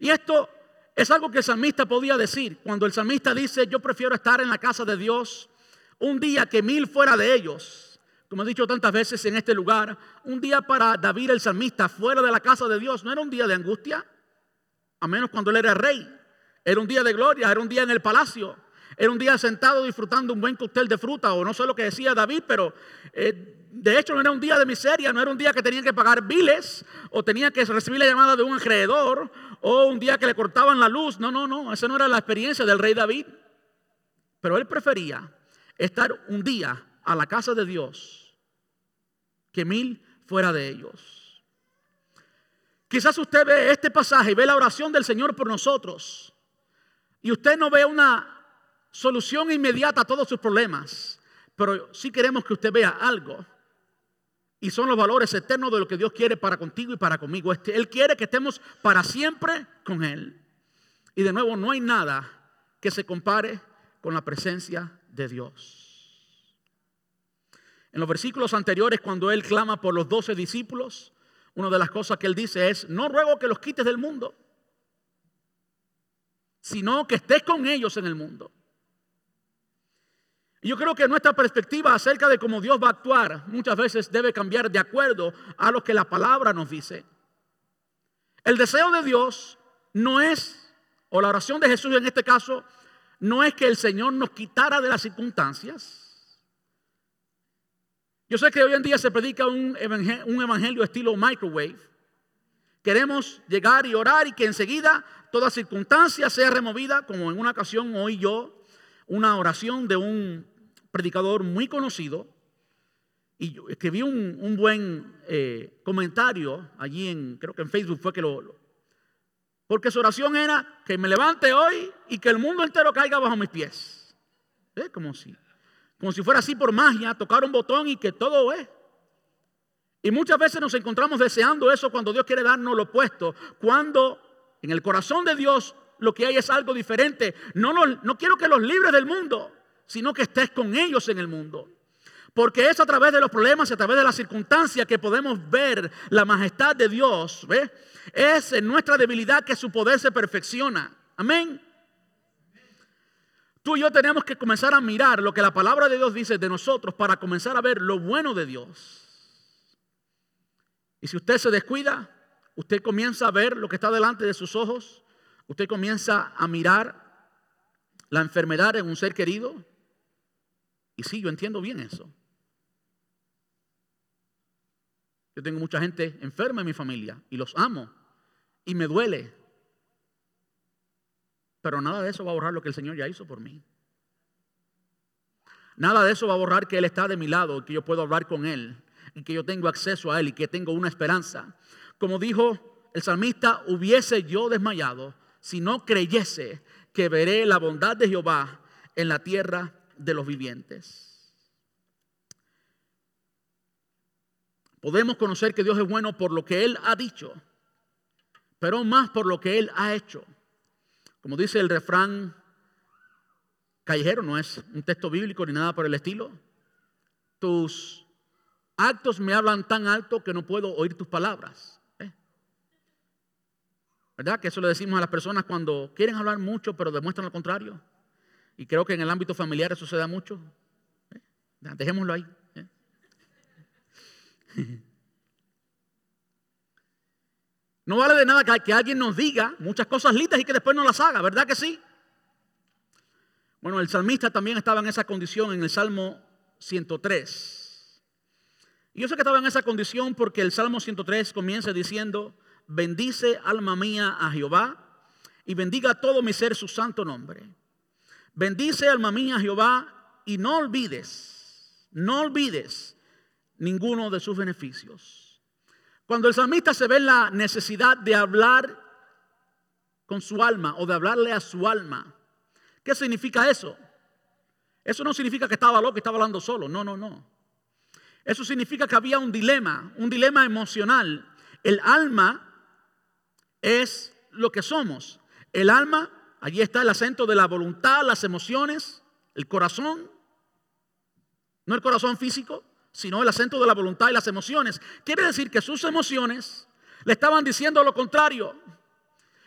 Y esto es algo que el salmista podía decir. Cuando el salmista dice, yo prefiero estar en la casa de Dios un día que mil fuera de ellos. Como he dicho tantas veces en este lugar, un día para David el salmista fuera de la casa de Dios no era un día de angustia, a menos cuando él era rey. Era un día de gloria, era un día en el palacio. Era un día sentado disfrutando un buen cóctel de fruta, o no sé lo que decía David, pero eh, de hecho no era un día de miseria, no era un día que tenía que pagar biles, o tenía que recibir la llamada de un acreedor, o un día que le cortaban la luz. No, no, no, esa no era la experiencia del rey David. Pero él prefería estar un día a la casa de Dios que mil fuera de ellos. Quizás usted ve este pasaje y ve la oración del Señor por nosotros y usted no ve una solución inmediata a todos sus problemas, pero sí queremos que usted vea algo. Y son los valores eternos de lo que Dios quiere para contigo y para conmigo. Este, él quiere que estemos para siempre con Él. Y de nuevo, no hay nada que se compare con la presencia de Dios. En los versículos anteriores, cuando Él clama por los doce discípulos, una de las cosas que Él dice es, no ruego que los quites del mundo, sino que estés con ellos en el mundo. Yo creo que nuestra perspectiva acerca de cómo Dios va a actuar muchas veces debe cambiar de acuerdo a lo que la palabra nos dice. El deseo de Dios no es, o la oración de Jesús en este caso, no es que el Señor nos quitara de las circunstancias. Yo sé que hoy en día se predica un evangelio, un evangelio estilo microwave. Queremos llegar y orar y que enseguida toda circunstancia sea removida, como en una ocasión hoy yo una oración de un predicador muy conocido y escribí un, buen eh, comentario allí en, creo que en Facebook fue que lo, Porque su oración era que me levante hoy y que el mundo entero caiga bajo mis pies. ¿Eh? Como si, como si fuera así por magia, tocar un botón y que todo es. Y muchas veces nos encontramos deseando eso cuando Dios quiere darnos lo opuesto. Cuando en el corazón de Dios lo que hay es algo diferente. No, no quiero que los libres del mundo, sino que estés con ellos en el mundo. Porque es a través de los problemas y a través de las circunstancias que podemos ver la majestad de Dios. Es en nuestra debilidad que su poder se perfecciona. Amén. Tú y yo tenemos que comenzar a mirar lo que la palabra de Dios dice de nosotros para comenzar a ver lo bueno de Dios. Y si usted se descuida, usted comienza a ver lo que está delante de sus ojos, usted comienza a mirar la enfermedad en un ser querido. Y sí, yo entiendo bien eso. Yo tengo mucha gente enferma en mi familia y los amo y me duele. Pero nada de eso va a borrar lo que el Señor ya hizo por mí. Nada de eso va a borrar que Él está de mi lado que yo puedo hablar con Él y que yo tengo acceso a Él y que tengo una esperanza. Como dijo el salmista, hubiese yo desmayado si no creyese que veré la bondad de Jehová en la tierra de los vivientes. Podemos conocer que Dios es bueno por lo que Él ha dicho, pero más por lo que Él ha hecho. Como dice el refrán callejero, no es un texto bíblico ni nada por el estilo. Tus actos me hablan tan alto que no puedo oír tus palabras. ¿Eh? ¿Verdad? Que eso le decimos a las personas cuando quieren hablar mucho pero demuestran lo contrario. Y creo que en el ámbito familiar eso mucho. ¿eh? Dejémoslo ahí. No vale de nada que, alguien nos diga muchas cosas lindas y que después no las haga, ¿verdad que sí? Bueno, el salmista también estaba en esa condición en el Salmo 103. Y yo sé que estaba en esa condición porque el Salmo 103 comienza diciendo, bendice alma mía a Jehová y bendiga todo mi ser su santo nombre. Bendice alma mía a Jehová y no olvides, no olvides ninguno de sus beneficios. Cuando el salmista se ve en la necesidad de hablar con su alma o de hablarle a su alma, ¿qué significa eso? Eso no significa que estaba loco y estaba hablando solo, no, no, no. Eso significa que había un dilema, un dilema emocional. El alma es lo que somos. El alma, allí está el acento de la voluntad, las emociones, el corazón, no el corazón físico sino el acento de la voluntad y las emociones. Quiere decir que sus emociones le estaban diciendo lo contrario.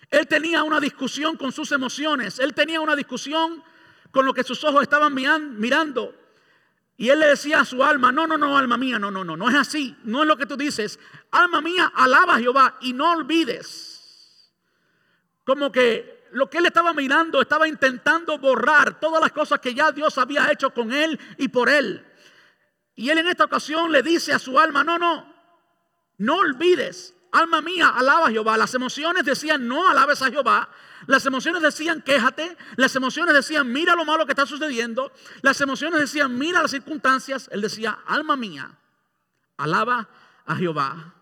Él tenía una discusión con sus emociones, él tenía una discusión con lo que sus ojos estaban mirando. Y él le decía a su alma, no, no, no, alma mía, no, no, no, no es así, no es lo que tú dices. Alma mía, alaba a Jehová y no olvides. Como que lo que él estaba mirando estaba intentando borrar todas las cosas que ya Dios había hecho con él y por él. Y él en esta ocasión le dice a su alma, no, no, no olvides, alma mía, alaba a Jehová. Las emociones decían, no alabes a Jehová. Las emociones decían, quéjate. Las emociones decían, mira lo malo que está sucediendo. Las emociones decían, mira las circunstancias. Él decía, alma mía, alaba a Jehová.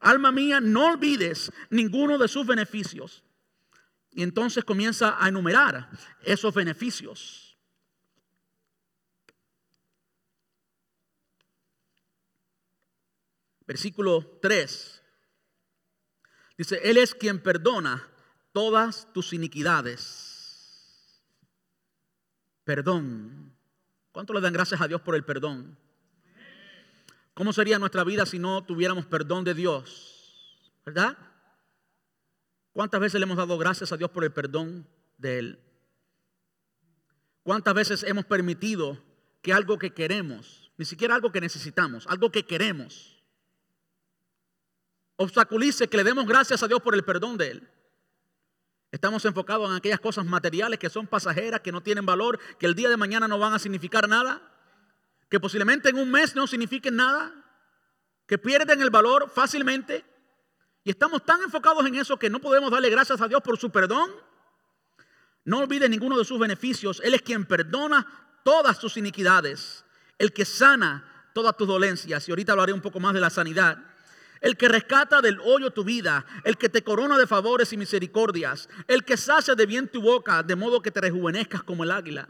Alma mía, no olvides ninguno de sus beneficios. Y entonces comienza a enumerar esos beneficios. Versículo 3. Dice, Él es quien perdona todas tus iniquidades. Perdón. ¿Cuánto le dan gracias a Dios por el perdón? ¿Cómo sería nuestra vida si no tuviéramos perdón de Dios? ¿Verdad? ¿Cuántas veces le hemos dado gracias a Dios por el perdón de Él? ¿Cuántas veces hemos permitido que algo que queremos, ni siquiera algo que necesitamos, algo que queremos, obstaculice que le demos gracias a Dios por el perdón de Él. Estamos enfocados en aquellas cosas materiales que son pasajeras, que no tienen valor, que el día de mañana no van a significar nada, que posiblemente en un mes no signifiquen nada, que pierden el valor fácilmente. Y estamos tan enfocados en eso que no podemos darle gracias a Dios por su perdón. No olvides ninguno de sus beneficios. Él es quien perdona todas tus iniquidades, el que sana todas tus dolencias. Y ahorita hablaré un poco más de la sanidad. el que rescata del hoyo tu vida, el que te corona de favores y misericordias, el que sacia de bien tu boca, de modo que te rejuvenezcas como el águila.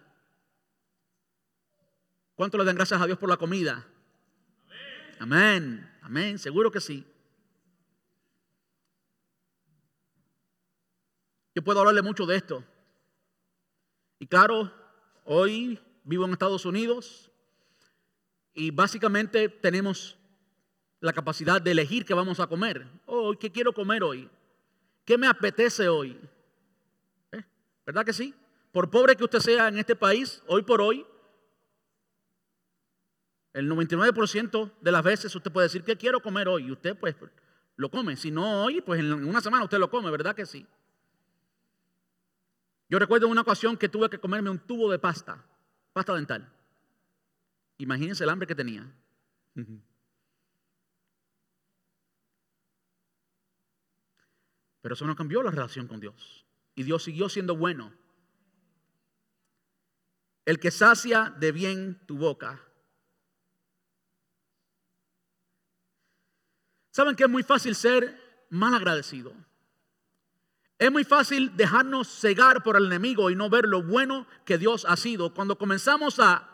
¿Cuánto le dan gracias a Dios por la comida? Amén, amén, seguro que sí. Yo puedo hablarle mucho de esto. Y claro, hoy vivo en Estados Unidos y básicamente tenemos la capacidad de elegir qué vamos a comer. Oh, ¿qué quiero comer hoy? ¿Qué me apetece hoy? ¿Eh? ¿Verdad que sí? Por pobre que usted sea en este país, hoy por hoy, el 99% de las veces usted puede decir, ¿qué quiero comer hoy? Y usted pues lo come. Si no hoy, pues en una semana usted lo come, ¿verdad que sí? Yo recuerdo una ocasión que tuve que comerme un tubo de pasta, pasta dental. Imagínense el hambre que tenía. Pero eso no cambió la relación con Dios. Y Dios siguió siendo bueno. El que sacia de bien tu boca. ¿Saben que es muy fácil ser mal agradecido? Es muy fácil dejarnos cegar por el enemigo y no ver lo bueno que Dios ha sido. Cuando comenzamos a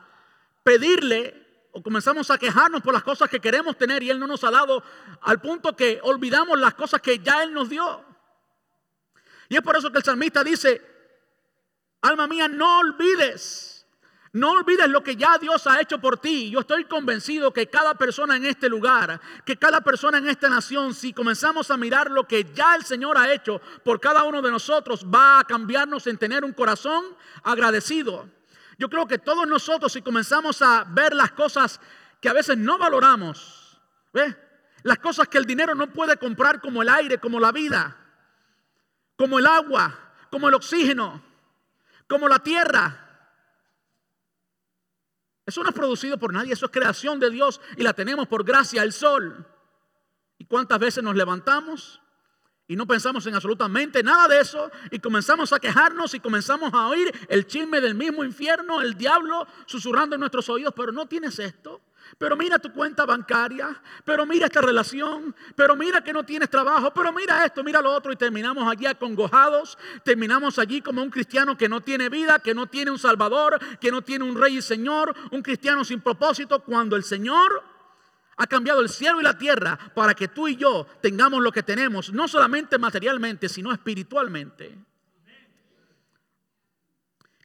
pedirle o comenzamos a quejarnos por las cosas que queremos tener y Él no nos ha dado, al punto que olvidamos las cosas que ya Él nos dio. Y es por eso que el salmista dice, alma mía, no olvides no olvides lo que ya Dios ha hecho por ti. Yo estoy convencido que cada persona en este lugar, que cada persona en esta nación, si comenzamos a mirar lo que ya el Señor ha hecho por cada uno de nosotros, va a cambiarnos en tener un corazón agradecido. Yo creo que todos nosotros, si comenzamos a ver las cosas que a veces no valoramos, las cosas que el dinero no puede comprar como el aire, como la vida, como el agua, como el oxígeno, como la tierra, eso no es producido por nadie, eso es creación de Dios y la tenemos por gracia, el sol. ¿Y cuántas veces nos levantamos y no pensamos en absolutamente nada de eso y comenzamos a quejarnos y comenzamos a oír el chisme del mismo infierno, el diablo susurrando en nuestros oídos, pero no tienes esto? Pero mira tu cuenta bancaria, pero mira esta relación, pero mira que no tienes trabajo, pero mira esto, mira lo otro y terminamos allí acongojados, terminamos allí como un cristiano que no tiene vida, que no tiene un salvador, que no tiene un rey y señor, un cristiano sin propósito, cuando el Señor ha cambiado el cielo y la tierra para que tú y yo tengamos lo que tenemos, no solamente materialmente, sino espiritualmente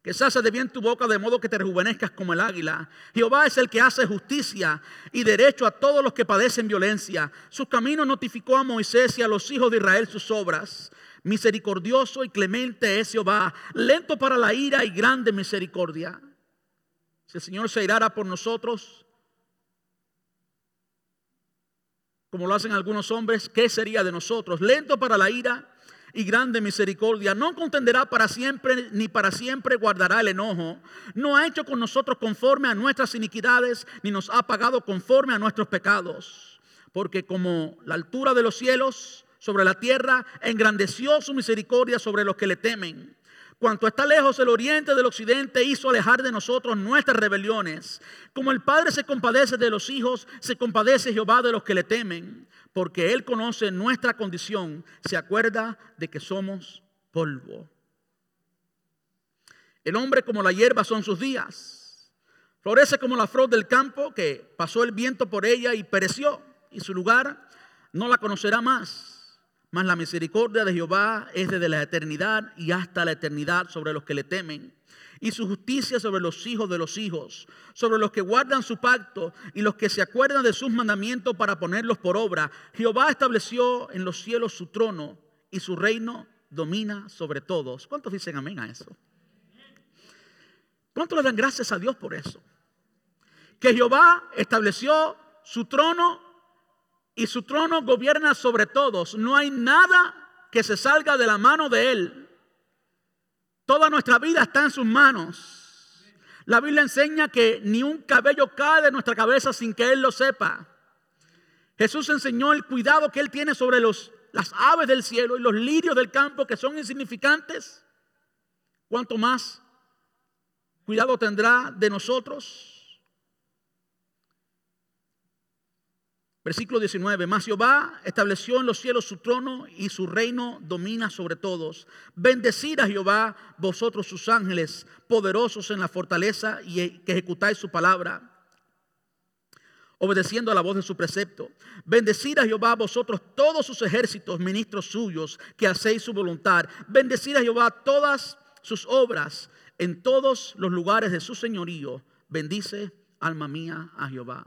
que se de bien tu boca de modo que te rejuvenezcas como el águila. Jehová es el que hace justicia y derecho a todos los que padecen violencia. Sus caminos notificó a Moisés y a los hijos de Israel sus obras. Misericordioso y clemente es Jehová, lento para la ira y grande misericordia. Si el Señor se irá por nosotros, como lo hacen algunos hombres, ¿qué sería de nosotros? Lento para la ira y grande misericordia. No contenderá para siempre, ni para siempre guardará el enojo. No ha hecho con nosotros conforme a nuestras iniquidades, ni nos ha pagado conforme a nuestros pecados. Porque como la altura de los cielos sobre la tierra, engrandeció su misericordia sobre los que le temen. Cuanto está lejos el oriente del occidente, hizo alejar de nosotros nuestras rebeliones. Como el Padre se compadece de los hijos, se compadece Jehová de los que le temen porque Él conoce nuestra condición, se acuerda de que somos polvo. El hombre como la hierba son sus días. Florece como la flor del campo que pasó el viento por ella y pereció, y su lugar no la conocerá más. Mas la misericordia de Jehová es desde la eternidad y hasta la eternidad sobre los que le temen y su justicia sobre los hijos de los hijos, sobre los que guardan su pacto y los que se acuerdan de sus mandamientos para ponerlos por obra. Jehová estableció en los cielos su trono y su reino domina sobre todos. ¿Cuántos dicen amén a eso? ¿Cuántos le dan gracias a Dios por eso? Que Jehová estableció su trono y su trono gobierna sobre todos. No hay nada que se salga de la mano de Él. Toda nuestra vida está en sus manos. La Biblia enseña que ni un cabello cae de nuestra cabeza sin que Él lo sepa. Jesús enseñó el cuidado que Él tiene sobre los, las aves del cielo y los lirios del campo que son insignificantes. ¿Cuánto más cuidado tendrá de nosotros? Versículo 19, mas Jehová estableció en los cielos su trono y su reino domina sobre todos. Bendecid a Jehová vosotros sus ángeles, poderosos en la fortaleza y que ejecutáis su palabra, obedeciendo a la voz de su precepto. Bendecid a Jehová vosotros todos sus ejércitos, ministros suyos, que hacéis su voluntad. Bendecid a Jehová todas sus obras en todos los lugares de su señorío. Bendice, alma mía, a Jehová.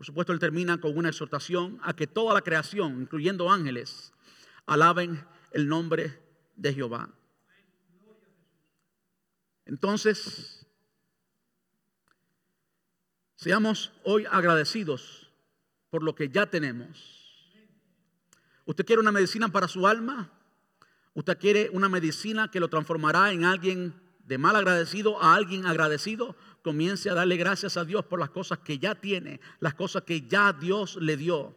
Por supuesto, él termina con una exhortación a que toda la creación, incluyendo ángeles, alaben el nombre de Jehová. Entonces, seamos hoy agradecidos por lo que ya tenemos. ¿Usted quiere una medicina para su alma? ¿Usted quiere una medicina que lo transformará en alguien de mal agradecido a alguien agradecido? Comience a darle gracias a Dios por las cosas que ya tiene, las cosas que ya Dios le dio.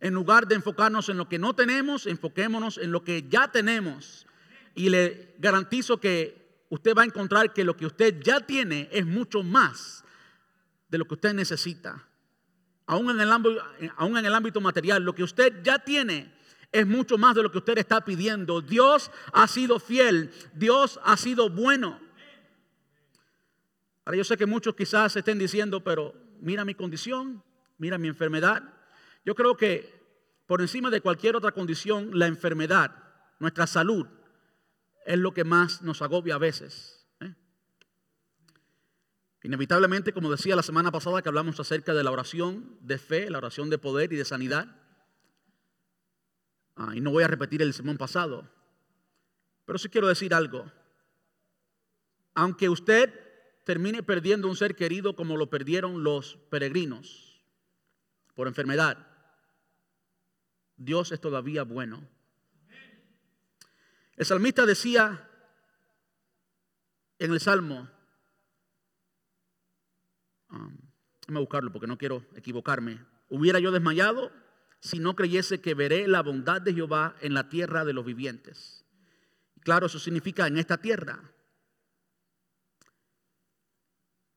En lugar de enfocarnos en lo que no tenemos, enfoquémonos en lo que ya tenemos. Y le garantizo que usted va a encontrar que lo que usted ya tiene es mucho más de lo que usted necesita. Aún en el ámbito, aún en el ámbito material, lo que usted ya tiene es mucho más de lo que usted está pidiendo. Dios ha sido fiel, Dios ha sido bueno. Ahora yo sé que muchos quizás estén diciendo, pero mira mi condición, mira mi enfermedad. Yo creo que por encima de cualquier otra condición, la enfermedad, nuestra salud, es lo que más nos agobia a veces. ¿eh? Inevitablemente, como decía la semana pasada que hablamos acerca de la oración de fe, la oración de poder y de sanidad, ah, y no voy a repetir el sermón pasado, pero sí quiero decir algo. Aunque usted termine perdiendo un ser querido como lo perdieron los peregrinos por enfermedad, Dios es todavía bueno. El salmista decía en el Salmo, um, buscarlo porque no quiero equivocarme, hubiera yo desmayado si no creyese que veré la bondad de Jehová en la tierra de los vivientes. Claro, eso significa en esta tierra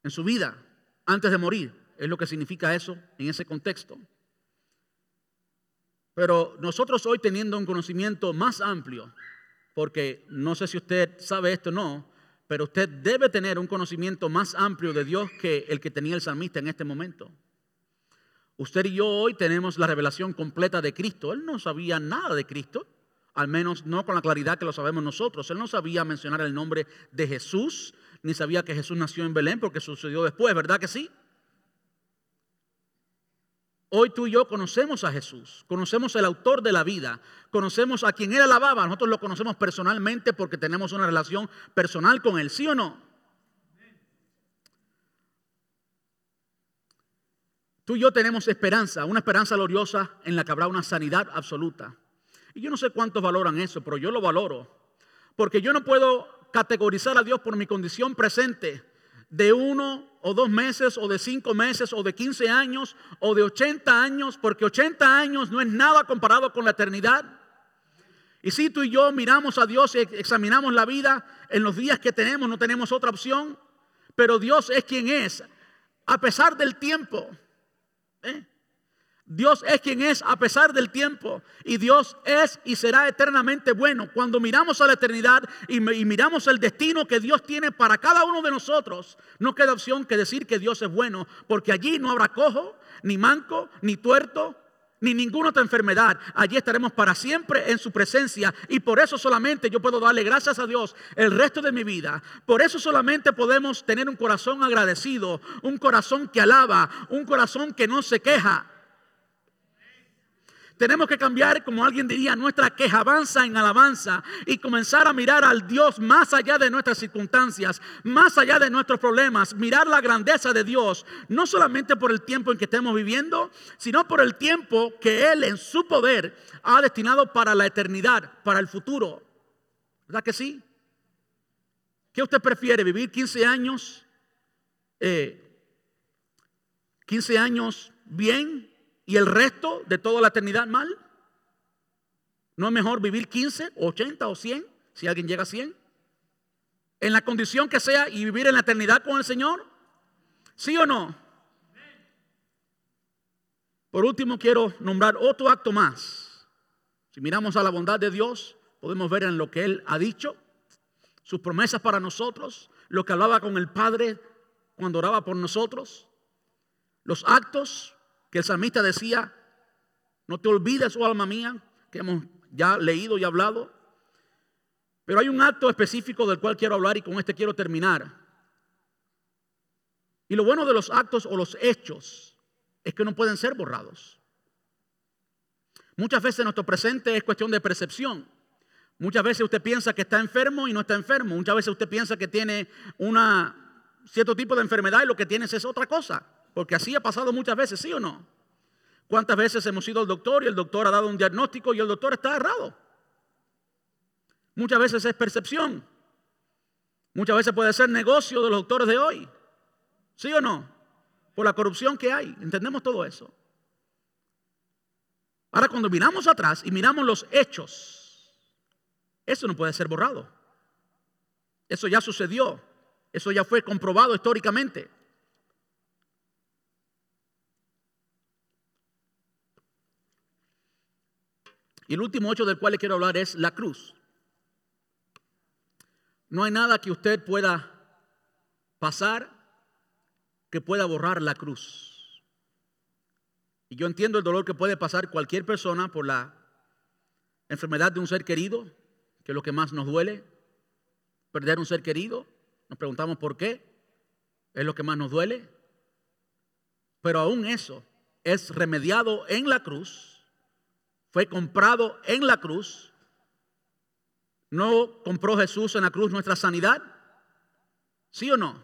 en su vida antes de morir. Es lo que significa eso en ese contexto. Pero nosotros hoy teniendo un conocimiento más amplio, porque no sé si usted sabe esto o no, pero usted debe tener un conocimiento más amplio de Dios que el que tenía el salmista en este momento. Usted y yo hoy tenemos la revelación completa de Cristo. Él no sabía nada de Cristo, al menos no con la claridad que lo sabemos nosotros. Él no sabía mencionar el nombre de Jesús, ni sabía que Jesús nació en Belén porque sucedió después, ¿verdad que sí? Hoy tú y yo conocemos a Jesús, conocemos al autor de la vida, conocemos a quien él alababa, nosotros lo conocemos personalmente porque tenemos una relación personal con él, ¿sí o no? Tú y yo tenemos esperanza, una esperanza gloriosa en la que habrá una sanidad absoluta. Y yo no sé cuántos valoran eso, pero yo lo valoro. Porque yo no puedo categorizar a Dios por mi condición presente de uno o dos meses o de cinco meses o de quince años o de ochenta años, porque ochenta años no es nada comparado con la eternidad. Y si tú y yo miramos a Dios y examinamos la vida en los días que tenemos, no tenemos otra opción, pero Dios es quien es, a pesar del tiempo. ¿eh? Dios es quien es a pesar del tiempo. Y Dios es y será eternamente bueno. Cuando miramos a la eternidad y, miramos el destino que Dios tiene para cada uno de nosotros, no queda opción que decir que Dios es bueno. Porque allí no habrá cojo, ni manco, ni tuerto, ni ninguna otra enfermedad. Allí estaremos para siempre en su presencia. Y por eso solamente yo puedo darle gracias a Dios el resto de mi vida. Por eso solamente podemos tener un corazón agradecido, un corazón que alaba, un corazón que no se queja. Tenemos que cambiar, como alguien diría, nuestra quejabanza en alabanza y comenzar a mirar al Dios más allá de nuestras circunstancias, más allá de nuestros problemas, mirar la grandeza de Dios, no solamente por el tiempo en que estemos viviendo, sino por el tiempo que Él en su poder ha destinado para la eternidad, para el futuro. ¿Verdad que sí? ¿Qué usted prefiere? ¿Vivir 15 años? 15 eh, años bien y el resto de toda la eternidad mal? ¿No es mejor vivir 15, 80 o 100 si alguien llega a 100? En la condición que sea y vivir en la eternidad con el Señor. ¿Sí o no? Por último, quiero nombrar otro acto más. Si miramos a la bondad de Dios, podemos ver en lo que Él ha dicho, sus promesas para nosotros, lo que hablaba con el Padre cuando oraba por nosotros, los actos que el salmista decía, no te olvides, oh alma mía, que hemos ya leído y hablado. Pero hay un acto específico del cual quiero hablar y con este quiero terminar. Y lo bueno de los actos o los hechos es que no pueden ser borrados. Muchas veces nuestro presente es cuestión de percepción. Muchas veces usted piensa que está enfermo y no está enfermo. Muchas veces usted piensa que tiene una cierto tipo de enfermedad y lo que tiene es otra cosa. Porque así ha pasado muchas veces, ¿sí o no? ¿Cuántas veces hemos ido al doctor y el doctor ha dado un diagnóstico y el doctor está errado? Muchas veces es percepción. Muchas veces puede ser negocio de los doctores de hoy. ¿Sí o no? Por la corrupción que hay. Entendemos todo eso. Ahora cuando miramos atrás y miramos los hechos, eso no puede ser borrado. Eso ya sucedió. Eso ya fue comprobado históricamente. Y el último hecho del cual le quiero hablar es la cruz. No hay nada que usted pueda pasar que pueda borrar la cruz. Y yo entiendo el dolor que puede pasar cualquier persona por la enfermedad de un ser querido, que es lo que más nos duele, perder un ser querido. Nos preguntamos por qué, es lo que más nos duele. Pero aún eso es remediado en la cruz, fue comprado en la cruz. ¿No compró Jesús en la cruz nuestra sanidad? ¿Sí o no?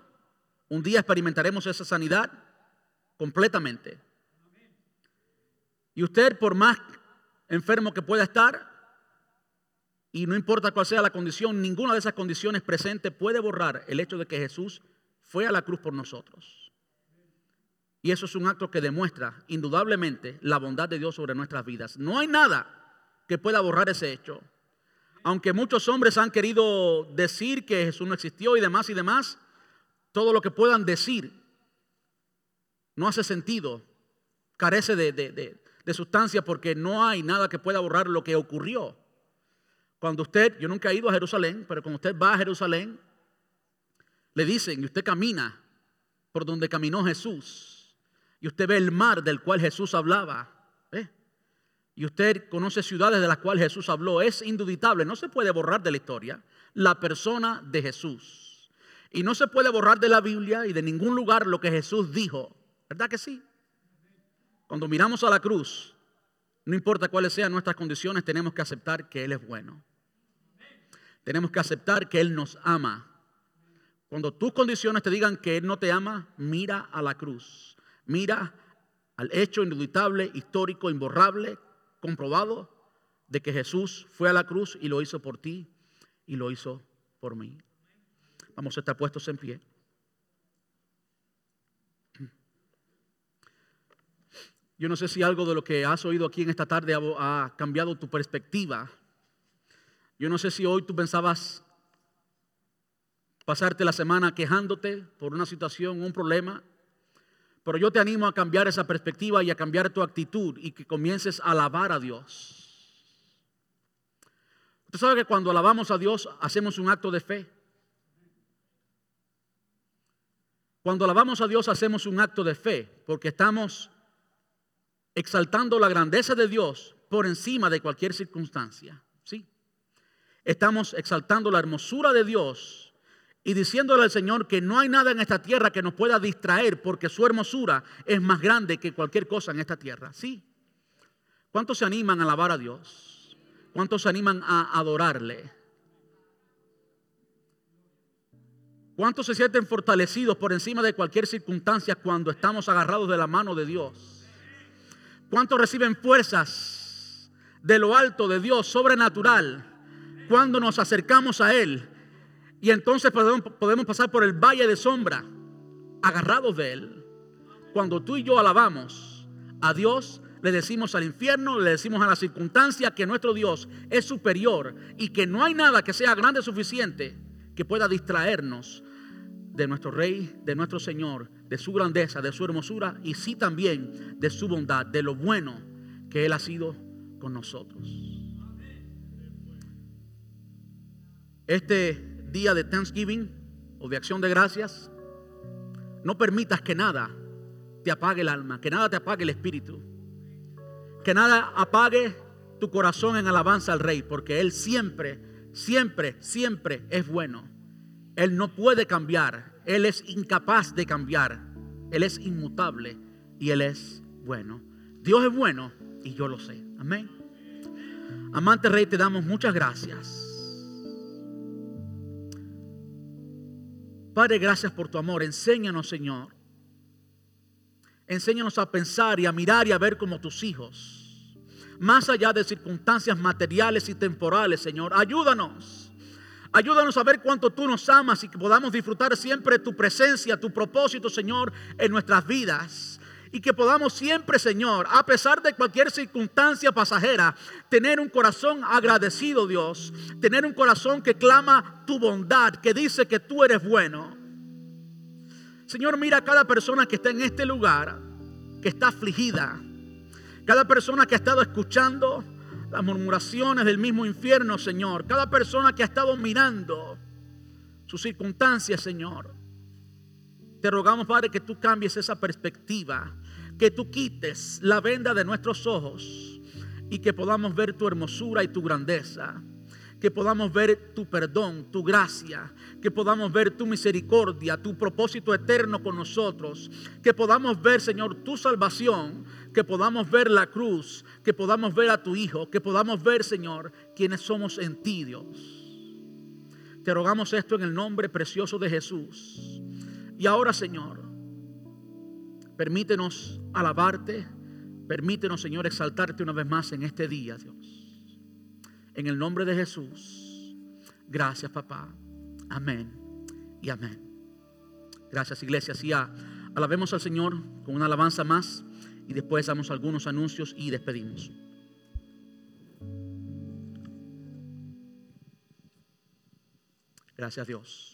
Un día experimentaremos esa sanidad completamente. Y usted, por más enfermo que pueda estar, y no importa cuál sea la condición, ninguna de esas condiciones presentes puede borrar el hecho de que Jesús fue a la cruz por nosotros. Y eso es un acto que demuestra indudablemente la bondad de Dios sobre nuestras vidas. No hay nada que pueda borrar ese hecho. Aunque muchos hombres han querido decir que Jesús no existió y demás y demás, todo lo que puedan decir no hace sentido, carece de, sustancia porque no hay nada que pueda borrar lo que ocurrió. Cuando usted, yo nunca he ido a Jerusalén, pero cuando usted va a Jerusalén, le dicen, y usted camina por donde caminó Jesús, y usted ve el mar del cual Jesús hablaba, y usted conoce ciudades de las cuales Jesús habló, es induditable, no se puede borrar de la historia la persona de Jesús. Y no se puede borrar de la Biblia y de ningún lugar lo que Jesús dijo. ¿Verdad que sí? Cuando miramos a la cruz, no importa cuáles sean nuestras condiciones, tenemos que aceptar que Él es bueno. Tenemos que aceptar que Él nos ama. Cuando tus condiciones te digan que Él no te ama, mira a la cruz. Mira al hecho indudable, histórico, imborrable, comprobado de que Jesús fue a la cruz y lo hizo por ti y lo hizo por mí. Vamos a estar puestos en pie. Yo no sé si algo de lo que has oído aquí en esta tarde ha, cambiado tu perspectiva. Yo no sé si hoy tú pensabas pasarte la semana quejándote por una situación, un problema, pero yo te animo a cambiar esa perspectiva y a cambiar tu actitud y que comiences a alabar a Dios. Usted sabe que cuando alabamos a Dios hacemos un acto de fe. Cuando alabamos a Dios hacemos un acto de fe porque estamos exaltando la grandeza de Dios por encima de cualquier circunstancia. ¿sí? Estamos exaltando la hermosura de Dios y diciéndole al Señor que no hay nada en esta tierra que nos pueda distraer porque su hermosura es más grande que cualquier cosa en esta tierra. ¿Sí? ¿Cuántos se animan a alabar a Dios? ¿Cuántos se animan a adorarle? ¿Cuántos se sienten fortalecidos por encima de cualquier circunstancia cuando estamos agarrados de la mano de Dios? ¿Cuántos reciben fuerzas de lo alto de Dios, sobrenatural, cuando nos acercamos a Él? Y entonces podemos, pasar por el valle de sombra, agarrados de Él. Cuando tú y yo alabamos a Dios, le decimos al infierno, le decimos a la circunstancia que nuestro Dios es superior y que no hay nada que sea grande suficiente que pueda distraernos de nuestro Rey, de nuestro Señor, de su grandeza, de su hermosura y sí también de su bondad, de lo bueno que Él ha sido con nosotros. Este día de Thanksgiving o de acción de gracias, no permitas que nada te apague el alma, que nada te apague el espíritu, que nada apague tu corazón en alabanza al Rey, porque Él siempre, siempre, siempre es bueno. Él no puede cambiar, Él es incapaz de cambiar, Él es inmutable y Él es bueno. Dios es bueno y yo lo sé. Amén. Amante Rey, te damos muchas gracias. Padre, gracias por tu amor. Enséñanos, Señor. Enséñanos a pensar y a mirar y a ver como tus hijos. Más allá de circunstancias materiales y temporales, Señor. Ayúdanos. Ayúdanos a ver cuánto tú nos amas y que podamos disfrutar siempre tu presencia, tu propósito, Señor, en nuestras vidas. Y que podamos siempre, Señor, a pesar de cualquier circunstancia pasajera, tener un corazón agradecido, Dios. Tener un corazón que clama tu bondad, que dice que tú eres bueno. Señor, mira a cada persona que está en este lugar, que está afligida. Cada persona que ha estado escuchando las murmuraciones del mismo infierno, Señor. Cada persona que ha estado mirando sus circunstancias, Señor. Te rogamos, Padre, que tú cambies esa perspectiva que tú quites la venda de nuestros ojos y que podamos ver tu hermosura y tu grandeza. Que podamos ver tu perdón, tu gracia, que podamos ver tu misericordia, tu propósito eterno con nosotros, que podamos ver, Señor, tu salvación, que podamos ver la cruz, que podamos ver a tu Hijo, que podamos ver, Señor, quienes somos en ti, Dios. Te rogamos esto en el nombre precioso de Jesús. Y ahora, Señor, Permítenos alabarte. Permítenos, Señor, exaltarte una vez más en este día, Dios. En el nombre de Jesús. Gracias, papá. Amén y amén. Gracias, iglesia. Así alabemos al Señor con una alabanza más y después damos algunos anuncios y despedimos. Gracias, Dios.